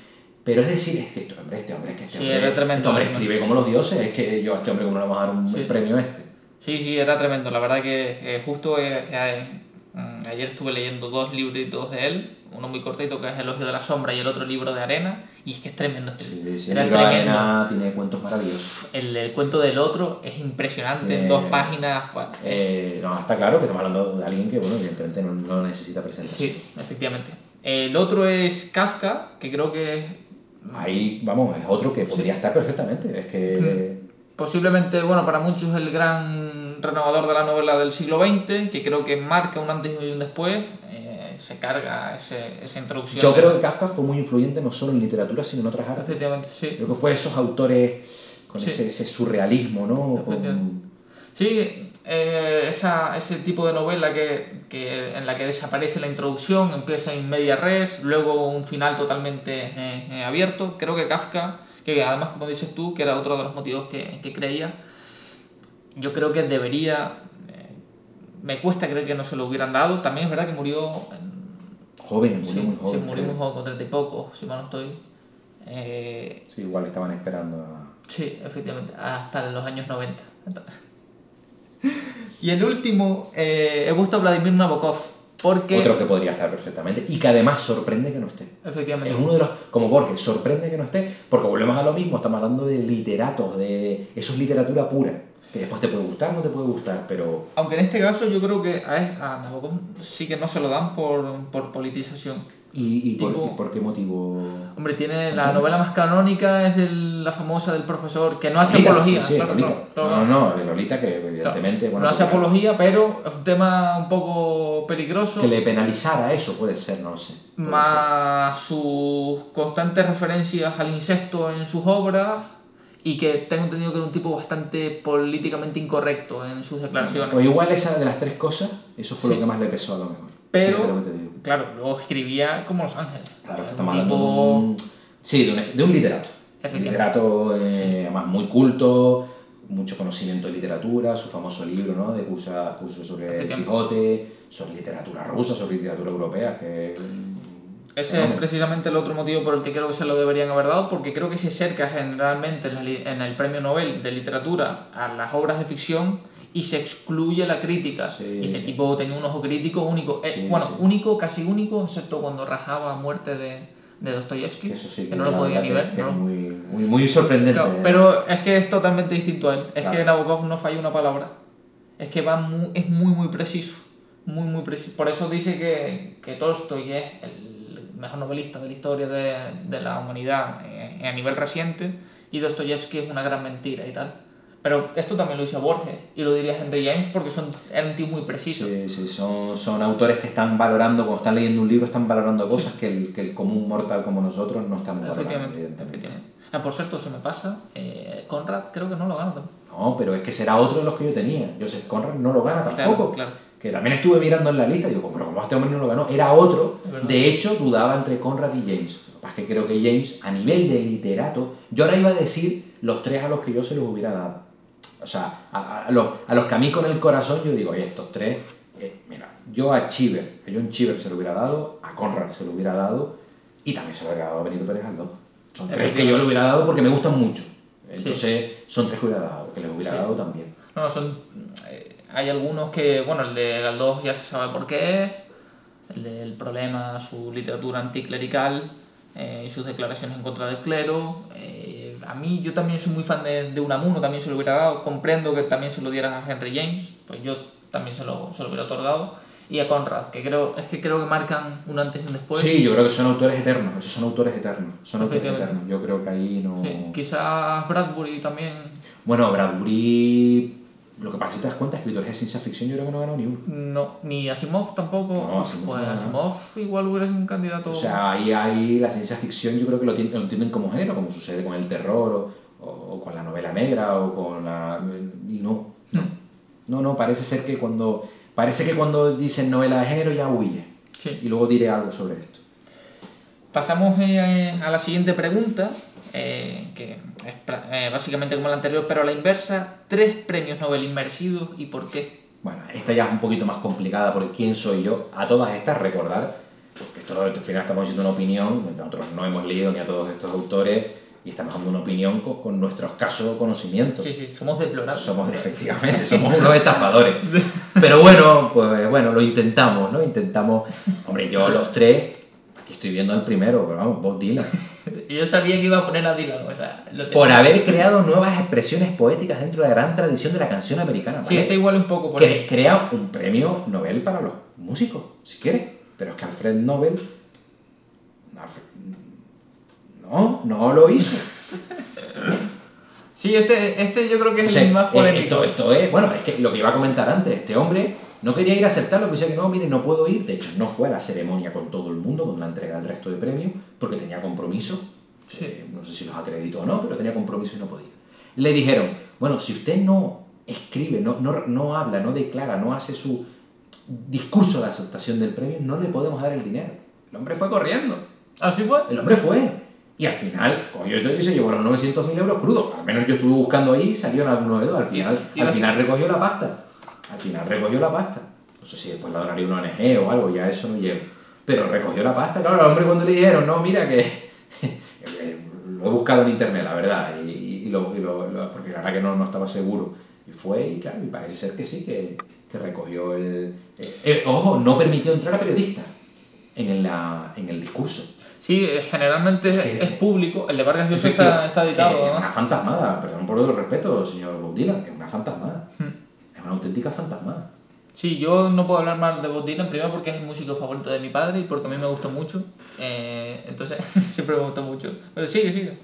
S2: pero es decir, es que este hombre, este hombre, es que este
S1: Sí,
S2: hombre,
S1: era tremendo,
S2: este hombre escribe como los dioses, es que yo a este hombre como le vamos a dar un
S1: Sí.
S2: premio este.
S1: Sí, sí, era tremendo. La verdad que eh, justo eh, eh, mm, ayer estuve leyendo dos libritos de él, uno muy cortito que es Elogio de la Sombra y el otro libro de Arena, y es que es tremendo.
S2: Sí, sí,
S1: era tremendo.
S2: Arena tiene cuentos maravillosos.
S1: El, el cuento del otro es impresionante, en
S2: Eh,
S1: dos páginas.
S2: Eh, no, está claro que estamos hablando de alguien que, bueno, evidentemente no, no necesita presentación.
S1: Sí, efectivamente. El otro es Kafka, que creo que
S2: Ahí, vamos, es otro que podría estar perfectamente. Es que.
S1: posiblemente, bueno, para muchos el gran renovador de la novela del siglo XX, que creo que marca un antes y un después, eh, se carga ese, esa introducción.
S2: Yo creo que Kafka fue muy influyente no solo en literatura, sino en otras artes.
S1: Efectivamente, sí.
S2: Creo que fue esos autores con
S1: Sí.
S2: ese, ese surrealismo, ¿no? Con-.
S1: Sí, eh, esa, ese tipo de novela que, que, en la que desaparece la introducción, empieza en media res, luego un final totalmente eh, eh, abierto. Creo que Kafka, que además, como dices tú, que era otro de los motivos que, que creía, yo creo que debería. me cuesta creer que no se lo hubieran dado. También es verdad que murió. En-
S2: Joven, murió
S1: sí,
S2: muy joven.
S1: sí, murió muy joven, con treinta y poco, si mal no estoy. Eh,
S2: Sí, igual estaban esperando a...
S1: Sí, efectivamente, hasta los años 90. Y el último, eh, he puesto a Vladimir Nabokov, porque...
S2: Otro que podría estar perfectamente y que además sorprende que no esté.
S1: Efectivamente.
S2: Es uno de los, como Borges, sorprende que no esté, porque volvemos a lo mismo, estamos hablando de literatos, de eso es literatura pura, que después te puede gustar, no te puede gustar, pero
S1: Aunque en este caso yo creo que a, a Nabokov sí que no se lo dan por, por politización.
S2: ¿y, y por, y por qué motivo?
S1: Hombre, tiene la novela más canónica, es de la famosa del profesor, que no hace
S2: Lolita,
S1: apología.
S2: sí, sí,
S1: claro,
S2: Lolita.
S1: claro, claro,
S2: no, no, no, de Lolita que evidentemente... bueno,
S1: no hace apología, pero es un tema un poco peligroso.
S2: Que le penalizara eso, puede ser, no lo sé. puede ser.
S1: más sus constantes referencias al incesto en sus obras y que tengo entendido que era un tipo bastante políticamente incorrecto en sus declaraciones.
S2: Pues igual esa de las tres cosas, eso fue
S1: Sí.
S2: lo que más le pesó a lo mejor.
S1: Pero-. Claro, luego escribía como Los Ángeles.
S2: Claro, que estamos
S1: tipo-
S2: hablando de un... Sí, de un, de un literato. Un literato, eh, además, muy culto, mucho conocimiento de literatura, su famoso libro, ¿no? De cursos sobre el. Quijote, sobre literatura rusa, sobre literatura europea, que...
S1: Ese es precisamente el otro motivo por el que creo que se lo deberían haber dado, porque creo que se acerca generalmente en, el premio Nobel de literatura a las obras de ficción y se excluye la crítica.
S2: Sí,
S1: y este
S2: sí.
S1: tipo tenía un ojo crítico único. Eh,
S2: Sí,
S1: bueno,
S2: sí.
S1: único, casi único, excepto cuando rajaba a muerte de, de Dostoyevsky,
S2: Que eso sí,
S1: que no lo podía ni
S2: que-
S1: ver.
S2: que
S1: ¿no?
S2: muy, muy, muy sorprendente.
S1: Claro,
S2: ¿eh?
S1: pero es que es totalmente distinto a él. Es
S2: Claro.
S1: que Nabokov no falla una palabra. Es que va muy, es muy, muy preciso. Muy, muy preciso. Por eso dice que, que Tolstoy es el mejor novelista de la historia de, de la humanidad eh, a nivel reciente y Dostoyevsky es una gran mentira y tal. Pero esto también lo dice Borges y lo diría Henry James porque son, era un tío muy preciso.
S2: Sí, sí, son, son autores que están valorando, cuando están leyendo un libro, están valorando cosas que, el, que el común mortal como nosotros no estamos valorando,
S1: efectivamente,
S2: evidentemente.
S1: efectivamente. Ah, por cierto, se me pasa. eh, Conrad creo que no lo gana.
S2: No, pero es que será otro de los que yo tenía. Joseph Conrad no lo gana
S1: Claro,
S2: tampoco.
S1: claro.
S2: Que también estuve mirando en la lista y digo, pero como este hombre no lo ganó, era otro. De hecho, dudaba entre Conrad y James. Lo que pasa es que creo que James, a nivel de literato, yo ahora iba a decir los tres a los que yo se los hubiera dado. O sea, a, a los, a los que a mí con el corazón yo digo, oye, estos tres, eh, mira, yo a Chiver, a John Chiver se lo hubiera dado, a Conrad se lo hubiera dado y también se lo hubiera dado a Benito Pérez Galdós. Son tres que yo le hubiera dado porque me gustan mucho. Entonces, son tres que hubiera dado, que les hubiera
S1: Sí.
S2: dado también.
S1: No, son. Hay algunos que, bueno, el de Galdós ya se sabe por qué es, el del problema, su literatura anticlerical eh, y sus declaraciones en contra del clero. eh, a mí, yo también soy muy fan de, de Unamuno, también se lo hubiera dado. Comprendo que también se lo dieras a Henry James, pues yo también se lo, se lo hubiera otorgado. Y a Conrad, que creo, es que creo que marcan un antes y un después.
S2: sí, yo creo que son autores eternos, esos son autores eternos, son autores eternos. Yo creo que ahí no...
S1: Sí, quizás Bradbury también.
S2: Bueno, Bradbury, lo que pasa es que te das cuenta, escritores de ciencia ficción yo creo que no ganó ni uno.
S1: No, ni Asimov tampoco.
S2: No, Asimov
S1: pues
S2: no.
S1: Asimov igual hubiera sido un candidato.
S2: O sea, ahí, ahí la ciencia ficción yo creo que lo, tien- lo entienden como género, como sucede con el terror o, o con la novela negra o con la... Y no, no. No, no, parece ser que cuando... Parece que cuando dicen novela de género ya huye.
S1: Sí.
S2: Y luego diré algo sobre esto.
S1: Pasamos eh, a la siguiente pregunta, eh, que es eh, básicamente como la anterior, pero a la inversa. Tres premios Nobel inmersidos y por qué.
S2: Bueno, esta ya es un poquito más complicada porque quién soy yo. A todas estas recordar, que esto al final estamos haciendo una opinión, nosotros no hemos leído ni a todos estos autores y estamos dando una opinión con, con nuestro escaso conocimiento.
S1: Sí, sí, somos deplorables.
S2: Somos, efectivamente, somos unos estafadores. Pero bueno, pues bueno, lo intentamos, ¿no? Intentamos, hombre, yo los tres, aquí estoy viendo al primero, pero vamos, Bob Dylan.
S1: Yo sabía que iba a poner a Dylan, o sea, lo
S2: Por haber creado nuevas expresiones poéticas dentro de la gran tradición de la canción americana.
S1: Sí, está igual un poco por
S2: Cre-
S1: ahí.
S2: crea un premio Nobel para los músicos, si quieres. Pero es que Alfred Nobel. No, no lo hizo.
S1: Sí, este, este yo creo que
S2: O
S1: es
S2: sea,
S1: el más
S2: eh,
S1: polémico.
S2: esto, esto es, bueno, es que lo que iba a comentar antes, este hombre no quería ir a aceptarlo, decía que no, mire, no puedo ir. De hecho, no fue a la ceremonia con todo el mundo, con la entrega del resto de premios, porque tenía compromiso.
S1: Sí.
S2: Eh, no sé si los acreditó o no, pero tenía compromiso y no podía. Le dijeron, bueno, si usted no escribe, no, no, no habla, no declara, no hace su discurso de aceptación del premio, no le podemos dar el dinero. El hombre fue corriendo.
S1: ¿Así fue?
S2: El hombre fue. Y al final, cogió y se llevó los 900.000 euros crudos. Al menos yo estuve buscando ahí, salieron algunos de dos. Al final,
S1: Y- y
S2: al final recogió la pasta. Al final recogió la pasta. No sé si después la donaría una ONG o algo, ya eso no llevo. Pero recogió la pasta. Claro, al hombre cuando le dijeron, no, mira que... eh, lo he buscado en internet, la verdad. Y, y lo, y lo- lo- porque la verdad que no, no estaba seguro. Y fue, y claro, y parece ser que sí, que, que recogió el... eh, eh, ojo, no permitió entrar a periodistas en la- en el discurso.
S1: Sí, generalmente es, es público. El de Vargas Llosa está, está editado,
S2: Es una fantasmada, perdón por el respeto, señor Bob Dylan, es una fantasmada.
S1: Hmm.
S2: Una auténtica fantasmada.
S1: Sí, yo no puedo hablar mal de Bob Dylan, primero porque es el músico favorito de mi padre y porque a mí me gustó mucho. Eh, entonces, siempre me gustó mucho. Pero sigue, sigue.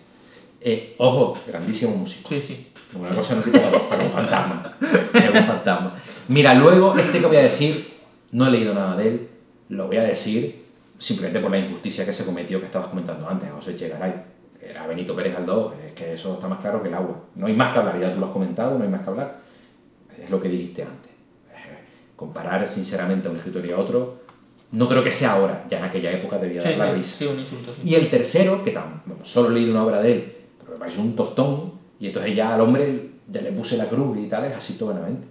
S2: Eh, ojo, grandísimo músico.
S1: Sí, sí.
S2: Una cosa no quita pero un fantasma. Es un fantasma. Mira, luego, este que voy a decir, no he leído nada de él, lo voy a decir simplemente por la injusticia que se cometió que estabas comentando antes, José Chegaray. Era Benito Pérez Galdós, es que eso está más claro que el agua. No hay más que hablar, ya tú lo has comentado, no hay más que hablar. Es lo que dijiste antes. Eh, Comparar sinceramente a un escritor y a otro, no creo que sea ahora, ya en aquella época debía
S1: Sí,
S2: dar la risa.
S1: sí, un insulto.
S2: Y el tercero, que tan, bueno, solo he leído una obra de él, pero me parece un tostón, y entonces ya al hombre ya le puse la cruz y tal, es Jacinto Benavente.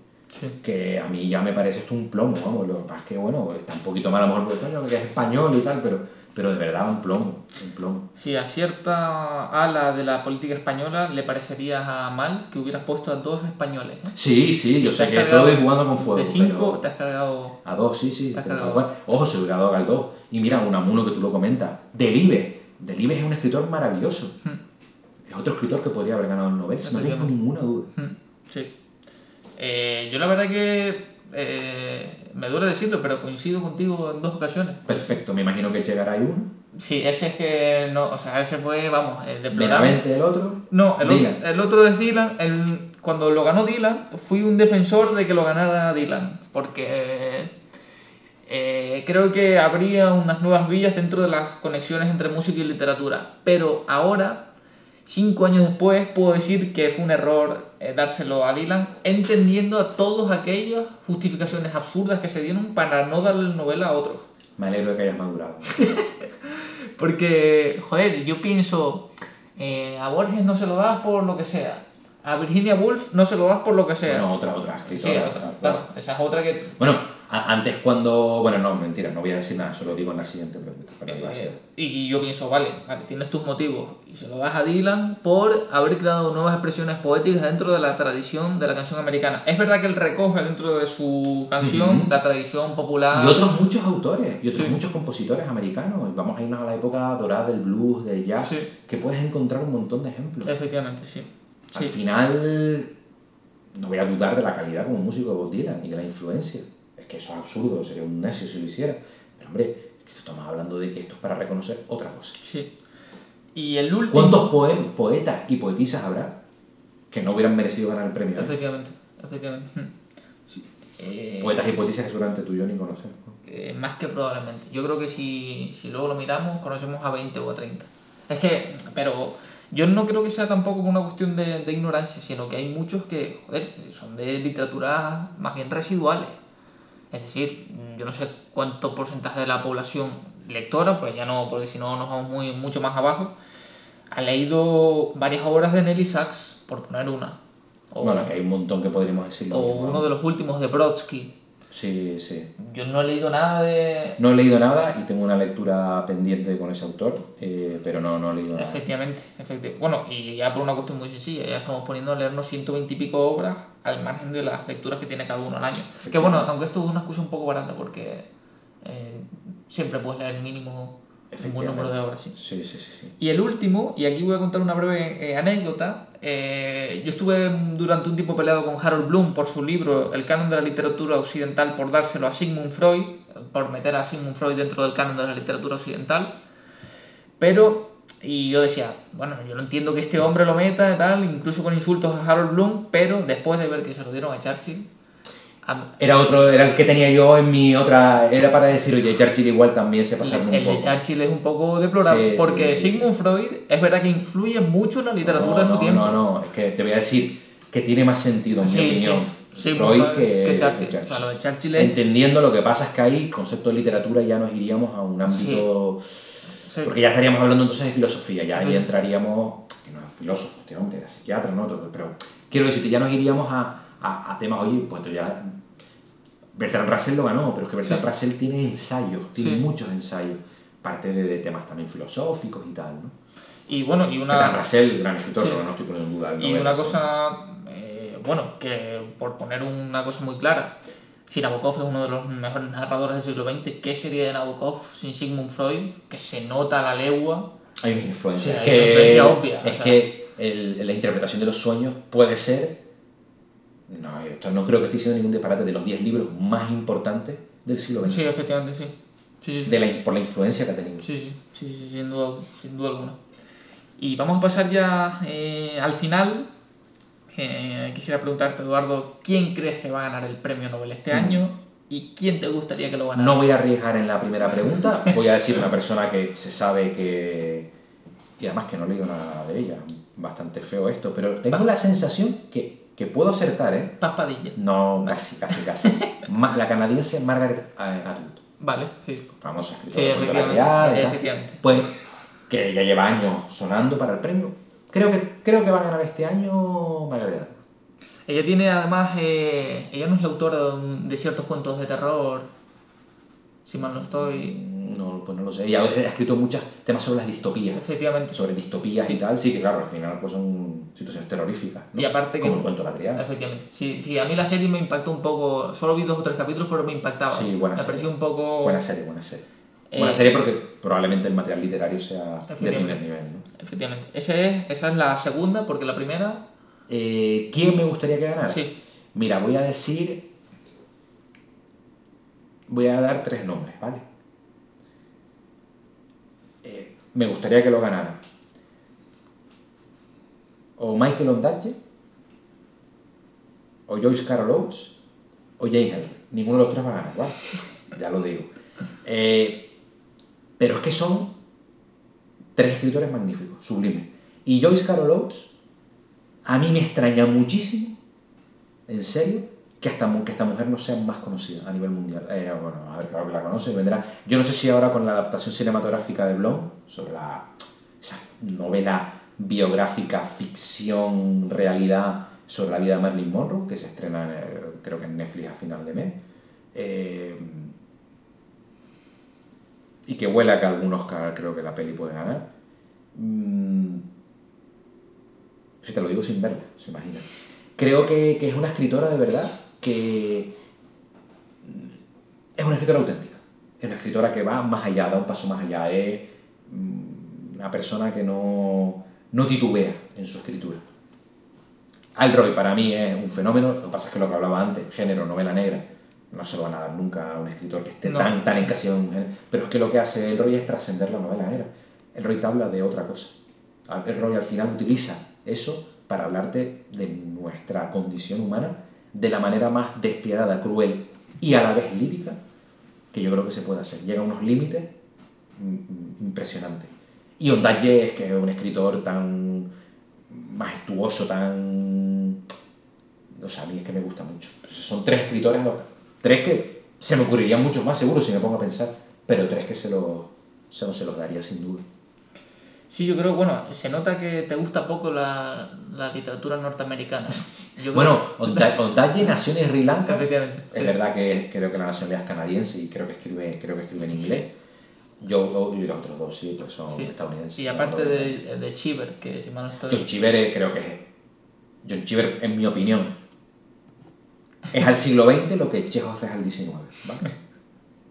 S2: Que a mí ya me parece esto un plomo, vamos, lo que pasa es que, bueno, está un poquito mal a lo mejor porque coño, que es español y tal, pero, pero de verdad un plomo, un plomo.
S1: Sí, a cierta ala de la política española le parecería mal que hubieras puesto a dos españoles.
S2: Sí, sí, yo sé que estoy jugando con fuego.
S1: De cinco
S2: pero-
S1: te has cargado.
S2: A dos, sí, sí.
S1: Te has
S2: pero
S1: cargado.
S2: bueno, ojo, se hubiera dado Galdós. Y mira, Unamuno que tú lo comentas. Delibes. Delibes es un escritor maravilloso.
S1: Hmm,
S2: Es otro escritor que podría haber ganado el Nobel, no tengo
S1: Efectivamente.
S2: ninguna duda.
S1: hmm, Sí. Eh, yo la verdad que eh, me duele decirlo, pero coincido contigo en dos ocasiones.
S2: Perfecto, me imagino que llegará ahí uno.
S1: Sí, ese es que no, o sea, ese fue, vamos, deplorable.
S2: Benavente el otro.
S1: No, el,
S2: Dylan.
S1: el otro es Dylan. El- cuando lo ganó Dylan, fui un defensor de que lo ganara Dylan. Porque eh, creo que habría unas nuevas vías dentro de las conexiones entre música y literatura. Pero ahora, cinco años después, puedo decir que fue un error eh, dárselo a Dylan, entendiendo a todas aquellas justificaciones absurdas que se dieron para no darle el novela a otros.
S2: Me alegro de que hayas madurado.
S1: Porque, joder, yo pienso, eh, a Borges no se lo das por lo que sea. A Virginia Woolf no se lo das por lo que sea.
S2: Bueno, otra, otra
S1: sí,
S2: escritora.
S1: otra,
S2: otra-
S1: claro, esa es otra que...
S2: Bueno, Antes cuando... Bueno, no, mentira, no voy a decir nada, solo digo en la siguiente pregunta. pero
S1: Eh, y yo pienso, vale, vale, tienes tus motivos y se lo das a Dylan por haber creado nuevas expresiones poéticas dentro de la tradición de la canción americana. Es verdad que él recoge dentro de su canción
S2: Ujú.
S1: la tradición popular.
S2: Y otros muchos autores, y otros
S1: Sí.
S2: muchos compositores americanos. Vamos a irnos a la época dorada del blues, del jazz,
S1: Sí.
S2: que puedes encontrar un montón de ejemplos.
S1: Efectivamente, sí.
S2: Al
S1: Sí.
S2: final, no voy a dudar de la calidad como músico de Bob Dylan y de la influencia. Que eso es absurdo, sería un necio si lo hiciera. Pero hombre, es que estamos hablando de que esto es para reconocer otra cosa.
S1: Sí. Y el último.
S2: ¿Cuántos poe- poetas y poetisas habrá que no hubieran merecido ganar el premio?
S1: Efectivamente, efectivamente. Mm. Eh,
S2: Poetas y poetisas que seguramente tú y yo ni conocemos. ¿no?
S1: eh, más que probablemente. Yo creo que si, si luego lo miramos, conocemos a 20 o a 30. Es que, pero yo no creo que sea tampoco una cuestión de, de ignorancia, sino que hay muchos que, joder, son de literatura más bien residuales. Es decir, yo no sé cuánto porcentaje de la población lectora, pues ya no, porque si no nos vamos muy, mucho más abajo, ha leído varias obras de Nelly Sachs, por poner una. O,
S2: Bueno, que hay un montón que podríamos decir
S1: o uno de los últimos de Brodsky.
S2: Sí, sí.
S1: Yo no he leído nada de...
S2: No he leído nada y tengo una lectura pendiente con ese autor, eh, pero no, no he leído nada.
S1: Efectivamente, efectivamente. Bueno, y ya por una cuestión muy sencilla, ya estamos poniendo a leernos 120 y pico obras al margen de las lecturas que tiene cada uno al año. Que bueno, aunque esto es una excusa un poco barata porque eh, siempre puedes leer mínimo un buen número de obras. Sí.
S2: Sí, sí, sí. sí.
S1: Y el último, y aquí voy a contar una breve eh, anécdota, eh, yo estuve durante un tiempo peleado con Harold Bloom por su libro El canon de la literatura occidental por dárselo a Sigmund Freud, por meter a Sigmund Freud dentro del canon de la literatura occidental, pero, y yo decía, bueno, yo no entiendo que este hombre lo meta y tal, incluso con insultos a Harold Bloom, pero después de ver que se lo dieron a Churchill, a-
S2: Era otro, era el que tenía yo en mi otra, era para decir, oye, Churchill igual también se pasaron
S1: el,
S2: un
S1: el de
S2: poco.
S1: Churchill es un poco deplorable,
S2: Sí,
S1: porque
S2: sí, sí,
S1: Sigmund Freud es verdad que influye mucho en la literatura
S2: no,
S1: de su
S2: no,
S1: tiempo.
S2: No, no, es que te voy a decir que tiene más sentido, en mi opinión,
S1: Sí,
S2: Freud que,
S1: que Churchill.
S2: que
S1: O sea, lo de Churchill es-
S2: Entendiendo lo que pasa es que ahí, concepto de literatura, ya nos iríamos a un ámbito...
S1: Sí.
S2: Porque ya estaríamos hablando entonces de filosofía, ya ahí entraríamos, que no es filósofo, este hombre era psiquiatra, ¿no? Pero quiero decirte, ya nos iríamos a, a, a temas, oye, pues entonces ya Bertrand Russell lo ganó, pero es que Bertrand
S1: Sí.
S2: Russell tiene ensayos, tiene
S1: Sí.
S2: muchos ensayos, parte de, de temas también filosóficos y tal, ¿no?
S1: Y bueno, y
S2: Bertrand
S1: una,
S2: Russell, gran escritor,
S1: Sí.
S2: no estoy poniendo en duda el
S1: y una
S2: Russell.
S1: cosa, eh, bueno, que por poner una cosa muy clara, si Nabokov es uno de los mejores narradores del siglo XX, ¿qué sería de Nabokov sin Sigmund Freud? Que se nota la legua.
S2: Hay una influencia.
S1: Hay
S2: que,
S1: una influencia obvia,
S2: Es
S1: o sea.
S2: que el- la interpretación de los sueños puede ser. No, esto no creo que esté diciendo ningún disparate de los 10 libros más importantes del siglo XX.
S1: Sí, efectivamente, sí. Sí, sí,
S2: de la- por la influencia que ha tenido.
S1: sí, sí, sí, sí, sin, duda, sin duda alguna. Y vamos a pasar ya eh, al final. Eh, quisiera preguntarte, Eduardo, ¿quién crees que va a ganar el premio Nobel este
S2: Mm.
S1: año? ¿Y quién te gustaría que lo ganara?
S2: No voy a arriesgar en la primera pregunta, voy a decir una persona que se sabe que. Y además que no he leído nada de ella, bastante feo esto, pero tengo la sensación que, que puedo acertar, ¿eh?
S1: Paspadilla.
S2: No, casi, casi, casi. La canadiense Margaret Atwood,
S1: Vale, sí.
S2: famosa
S1: Sí,
S2: escritora la
S1: efectivamente.
S2: tal.
S1: efectivamente.
S2: Pues que ya lleva años sonando para el premio. Creo que, creo que va a ganar este año Margaret Atwood.
S1: Ella tiene además, eh, ella no es la autora de, ciertos cuentos de terror, si mal no estoy.
S2: No, pues no lo sé. Ella ha escrito muchos temas sobre las distopías.
S1: Efectivamente.
S2: sobre distopías y tal, sí que claro, al final pues son situaciones terroríficas. ¿no?
S1: Y aparte que-
S2: Como el cuento de la criada.
S1: Efectivamente. Sí, sí, a mí la serie me impactó un poco, solo vi dos o tres capítulos, pero me impactaba.
S2: Sí, buena
S1: Me
S2: serie.
S1: pareció un poco...
S2: Buena serie, buena serie.
S1: Eh,
S2: buena serie porque probablemente el material literario sea de primer nivel. ¿no?
S1: Efectivamente. Ese es, esa es la segunda, porque la primera...
S2: Eh, ¿Quién me gustaría que ganara?
S1: Sí.
S2: Mira, voy a decir... Voy a dar tres nombres, ¿vale? Eh, me gustaría que lo ganara. O Michael Ondaatje, o Joyce Carol Oates, o Henry. Ninguno de los tres va a ganar, ¿vale? Ya lo digo. Eh, pero es que son tres escritores magníficos, sublimes. Y Joyce Carol Oates, a mí me extraña muchísimo, en serio, que esta, mujer no sea más conocida a nivel mundial. Eh, bueno, a ver, claro que la conoce, vendrá. Yo no sé si ahora con la adaptación cinematográfica de Blom, sobre la, esa novela biográfica, ficción, realidad sobre la vida de Marilyn Monroe, que se estrena creo que en Netflix a final de mes, Eh, y que huele a que algún Oscar creo que la peli puede ganar. Mm, si te lo digo sin verla, se imagina. Creo que, es una escritora de verdad que es una escritora auténtica. Es una escritora que va más allá, da un paso más allá. Es mm, una persona que no, no titubea en su escritura. Roy para mí es un fenómeno, lo que pasa es que lo que hablaba antes, género, novela negra, no se lo van a dar nunca a un escritor que esté
S1: No.
S2: tan, tan encasillado en un género. Pero es que lo que hace Roy es trascender la novela negra. Roy te habla de otra cosa. Roy al final utiliza eso para hablarte de nuestra condición humana de la manera más despiadada, cruel y a la vez lírica que yo creo que se puede hacer. Llega a unos límites mm, mm, impresionantes. Y Ondaatje es que es un escritor tan majestuoso, tan... O sea, a mí es que me gusta mucho. Entonces, son tres escritores. Tres que se me ocurrirían muchos más seguro si me pongo a pensar, pero tres que se los, se, los- se los daría sin duda.
S1: Sí, yo creo, bueno, se nota que te gusta poco la, la literatura norteamericana. Yo
S2: Bueno, Onda- Ondaatje nació en Sri Lanka.
S1: efectivamente.
S2: Es
S1: sí.
S2: verdad que creo que la nacionalidad es canadiense y creo que escribe, creo que escribe en inglés. Yo y los otros dos sí, pues son
S1: Sí.
S2: estadounidenses.
S1: Y aparte de, de Chiver, que si mal no estoy...
S2: John Cheever eh, creo que es. John Cheever, en mi opinión, es al siglo XX lo que Chekhov es al XIX. ¿vale?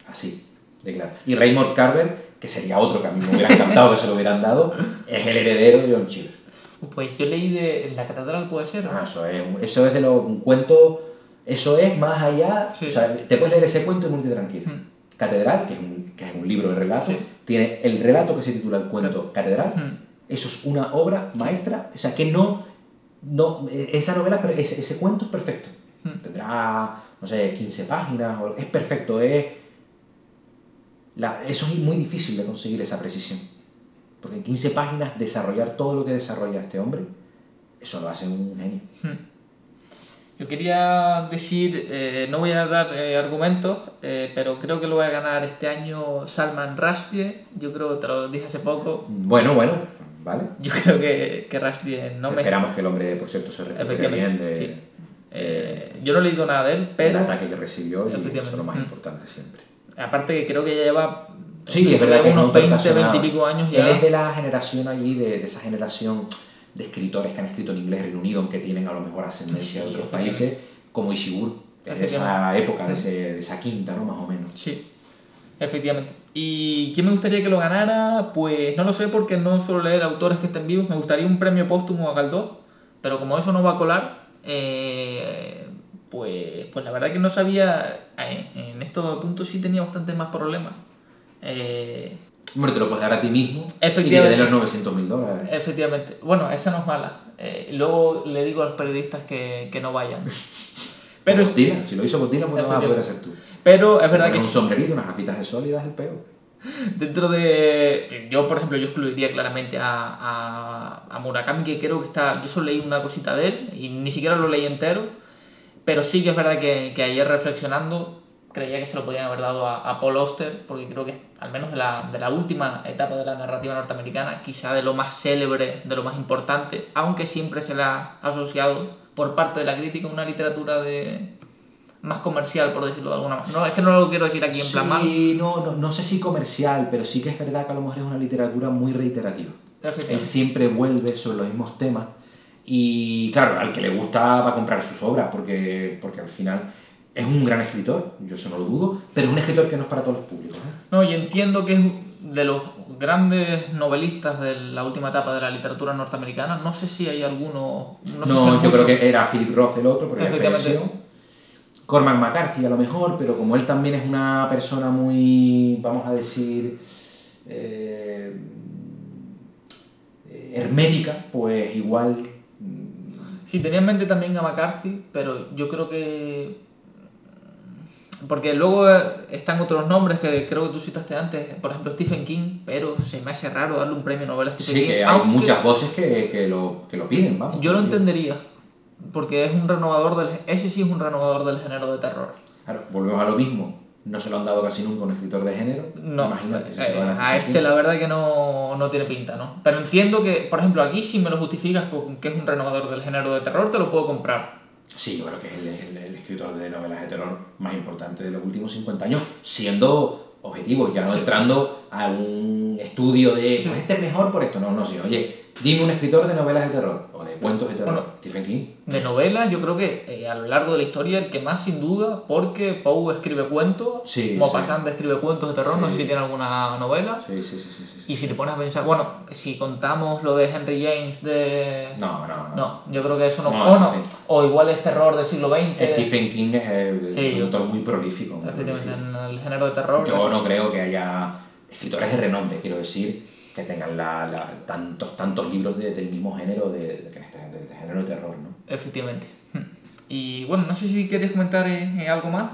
S2: Así, de claro. Y Raymond Carver, que sería otro que a mí me hubiera encantado que se lo hubieran dado, es el heredero de John Cheever.
S1: Pues yo leí de La Catedral, puede ser.
S2: Ah, eso es, eso es de lo, un cuento. Eso es más allá.
S1: Sí.
S2: O sea, te puedes leer ese cuento y muy tranquilo.
S1: Mm.
S2: Catedral, que es, un, que es un libro de relatos,
S1: Sí.
S2: tiene el relato que se titula el cuento Catedral.
S1: Mm.
S2: Eso es una obra maestra, o sea, que no, no esa novela, pero ese, ese cuento es perfecto.
S1: Mm.
S2: Tendrá, no sé, 15 páginas, es perfecto, es... la- eso es muy difícil de conseguir esa precisión. Porque en 15 páginas desarrollar todo lo que desarrolla este hombre, eso lo hace un genio.
S1: Hmm. Yo quería decir, eh, no voy a dar eh, argumentos, eh, pero creo que lo voy a ganar este año Salman Rushdie. Yo creo, te lo dije hace poco,
S2: Bueno, bueno, vale.
S1: yo creo que, que Rushdie no me...
S2: Esperamos que el hombre, por cierto, se recupere bien de,
S1: sí. Eh, yo no he leído nada de él, pero
S2: ataque que recibió y eso es lo más
S1: Mm.
S2: importante siempre.
S1: aparte que creo que ya lleva
S2: Sí, es verdad que
S1: unos
S2: un
S1: 20,
S2: personaje.
S1: 20 y pico años
S2: Él
S1: ya.
S2: es de la generación allí, de, de esa generación de escritores que han escrito en inglés Reino Unido, aunque tienen a lo mejor ascendencia de
S1: Sí,
S2: otros
S1: efectivamente.
S2: países, como Ishiguro, es de esa época, de, ese- de esa quinta, ¿no? Más o menos.
S1: Sí, efectivamente. ¿Y quién me gustaría que lo ganara? Pues no lo sé porque no suelo leer autores que estén vivos. Me gustaría un premio póstumo a Galdós, pero como eso no va a colar, eh, pues, pues la verdad que no sabía. eh, En estos puntos sí tenía bastante más problemas. Eh,
S2: Hombre, te lo puedes dar a ti mismo y que
S1: Efectivamente.
S2: den los 900 mil dólares.
S1: efectivamente. Bueno, esa no es mala. Eh, luego le digo a los periodistas que, que no vayan. Pero,
S2: Pero Dylan, si lo hizo Dylan, pues no vas a poder hacer tú.
S1: pero es verdad que
S2: Pones un sombrerito, unas gafitas de sol y das el peo.
S1: Dentro de. Yo, por ejemplo, yo excluiría claramente a, a, a Murakami, que creo que está. Yo solo leí una cosita de él y ni siquiera lo leí entero. Pero sí que es verdad que, que ayer reflexionando, creía que se lo podían haber dado a, a Paul Auster, porque creo que, al menos de la, de la última etapa de la narrativa norteamericana, quizá de lo más célebre, de lo más importante, aunque siempre se le ha asociado por parte de la crítica una literatura de más comercial, por decirlo de alguna manera. No, es que no lo quiero decir aquí en plan mal.
S2: Sí, no, no, no sé si comercial, pero sí que es verdad que a lo mejor es una literatura muy reiterativa. Él siempre vuelve sobre los mismos temas y claro, al que le gusta va a comprar sus obras porque, porque al final es un gran escritor, yo eso no lo dudo, pero es un escritor que no es para todos los públicos. ¿eh?
S1: No, y entiendo que es de los grandes novelistas de la última etapa de la literatura norteamericana. No sé si hay alguno. No,
S2: No,
S1: sé si hay
S2: yo
S1: mucho.
S2: creo que era Philip Roth el otro, porque
S1: Efectivamente.
S2: falleció. Cormac McCarthy a lo mejor, pero como él también es una persona muy, vamos a decir, eh, hermética, pues igual mm,
S1: Sí, tenía en mente también a McCarthy, pero yo creo que. Porque luego eh, están otros nombres que creo que tú citaste antes, por ejemplo Stephen King, pero se me hace raro darle un premio Nobel a Stephen
S2: sí
S1: King.
S2: que hay muchas voces que, que lo, que lo piden, vamos.
S1: Yo lo entendería, porque es un renovador del. Ese sí es un renovador del género de terror.
S2: Claro, volvemos a lo mismo. No se lo han dado casi nunca a un escritor de género.
S1: No,
S2: Imagínate si
S1: eh,
S2: se dan
S1: a
S2: Stephen
S1: este
S2: King.
S1: la verdad que no, no tiene pinta, ¿no? Pero entiendo que, por ejemplo, aquí si me lo justificas con que es un renovador del género de terror, te lo puedo comprar.
S2: Sí, yo creo que es el, el- el escritor de novelas de terror más importante de los últimos 50 años, siendo objetivo, ya no
S1: Sí.
S2: entrando a un estudio de,
S1: Sí.
S2: pues este es mejor por esto, no, no, sino, oye, dime un escritor de novelas de terror, o de cuentos de terror,
S1: Bueno.
S2: Stephen King.
S1: De novelas, yo creo que eh, a lo largo de la historia el que más sin duda, porque Poe escribe cuentos,
S2: Sí,
S1: como
S2: sí.
S1: Pasante escribe cuentos de terror, no
S2: Sí.
S1: sé si tiene alguna novela.
S2: Sí, sí, sí, sí. sí, sí.
S1: Y si te pones a pensar, bueno, si contamos lo de Henry James de...
S2: No, no, no.
S1: No, yo creo que eso no...
S2: No,
S1: o, no,
S2: sí.
S1: o igual es terror del siglo XX.
S2: Stephen King es, eh,
S1: Sí,
S2: es un autor muy prolífico. muy
S1: Efectivamente,
S2: prolífico.
S1: en el género de terror.
S2: Yo no creo que haya escritores de renombre, quiero decir, que tengan la, la- tantos, tantos libros de- del mismo género, de, de, este- del género de terror, ¿no?
S1: Efectivamente. Y bueno, no sé si quieres comentar eh, eh, algo más.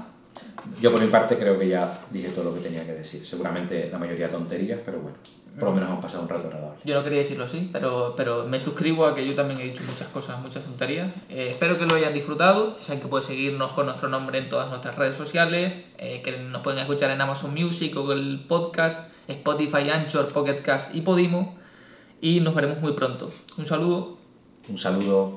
S2: Yo por mi parte creo que ya dije todo lo que tenía que decir. Seguramente la mayoría tonterías, pero bueno, por lo menos hemos pasado un rato agradable.
S1: Yo no quería decirlo así, pero, pero me suscribo a que yo también he dicho muchas cosas, muchas tonterías. Eh, espero que lo hayan disfrutado. Saben que pueden seguirnos con nuestro nombre en todas nuestras redes sociales, eh, que nos pueden escuchar en Amazon Music, Google Podcast, Spotify, Anchor, Pocket Cast y Podimo. Y nos veremos muy pronto. Un saludo.
S2: Un saludo.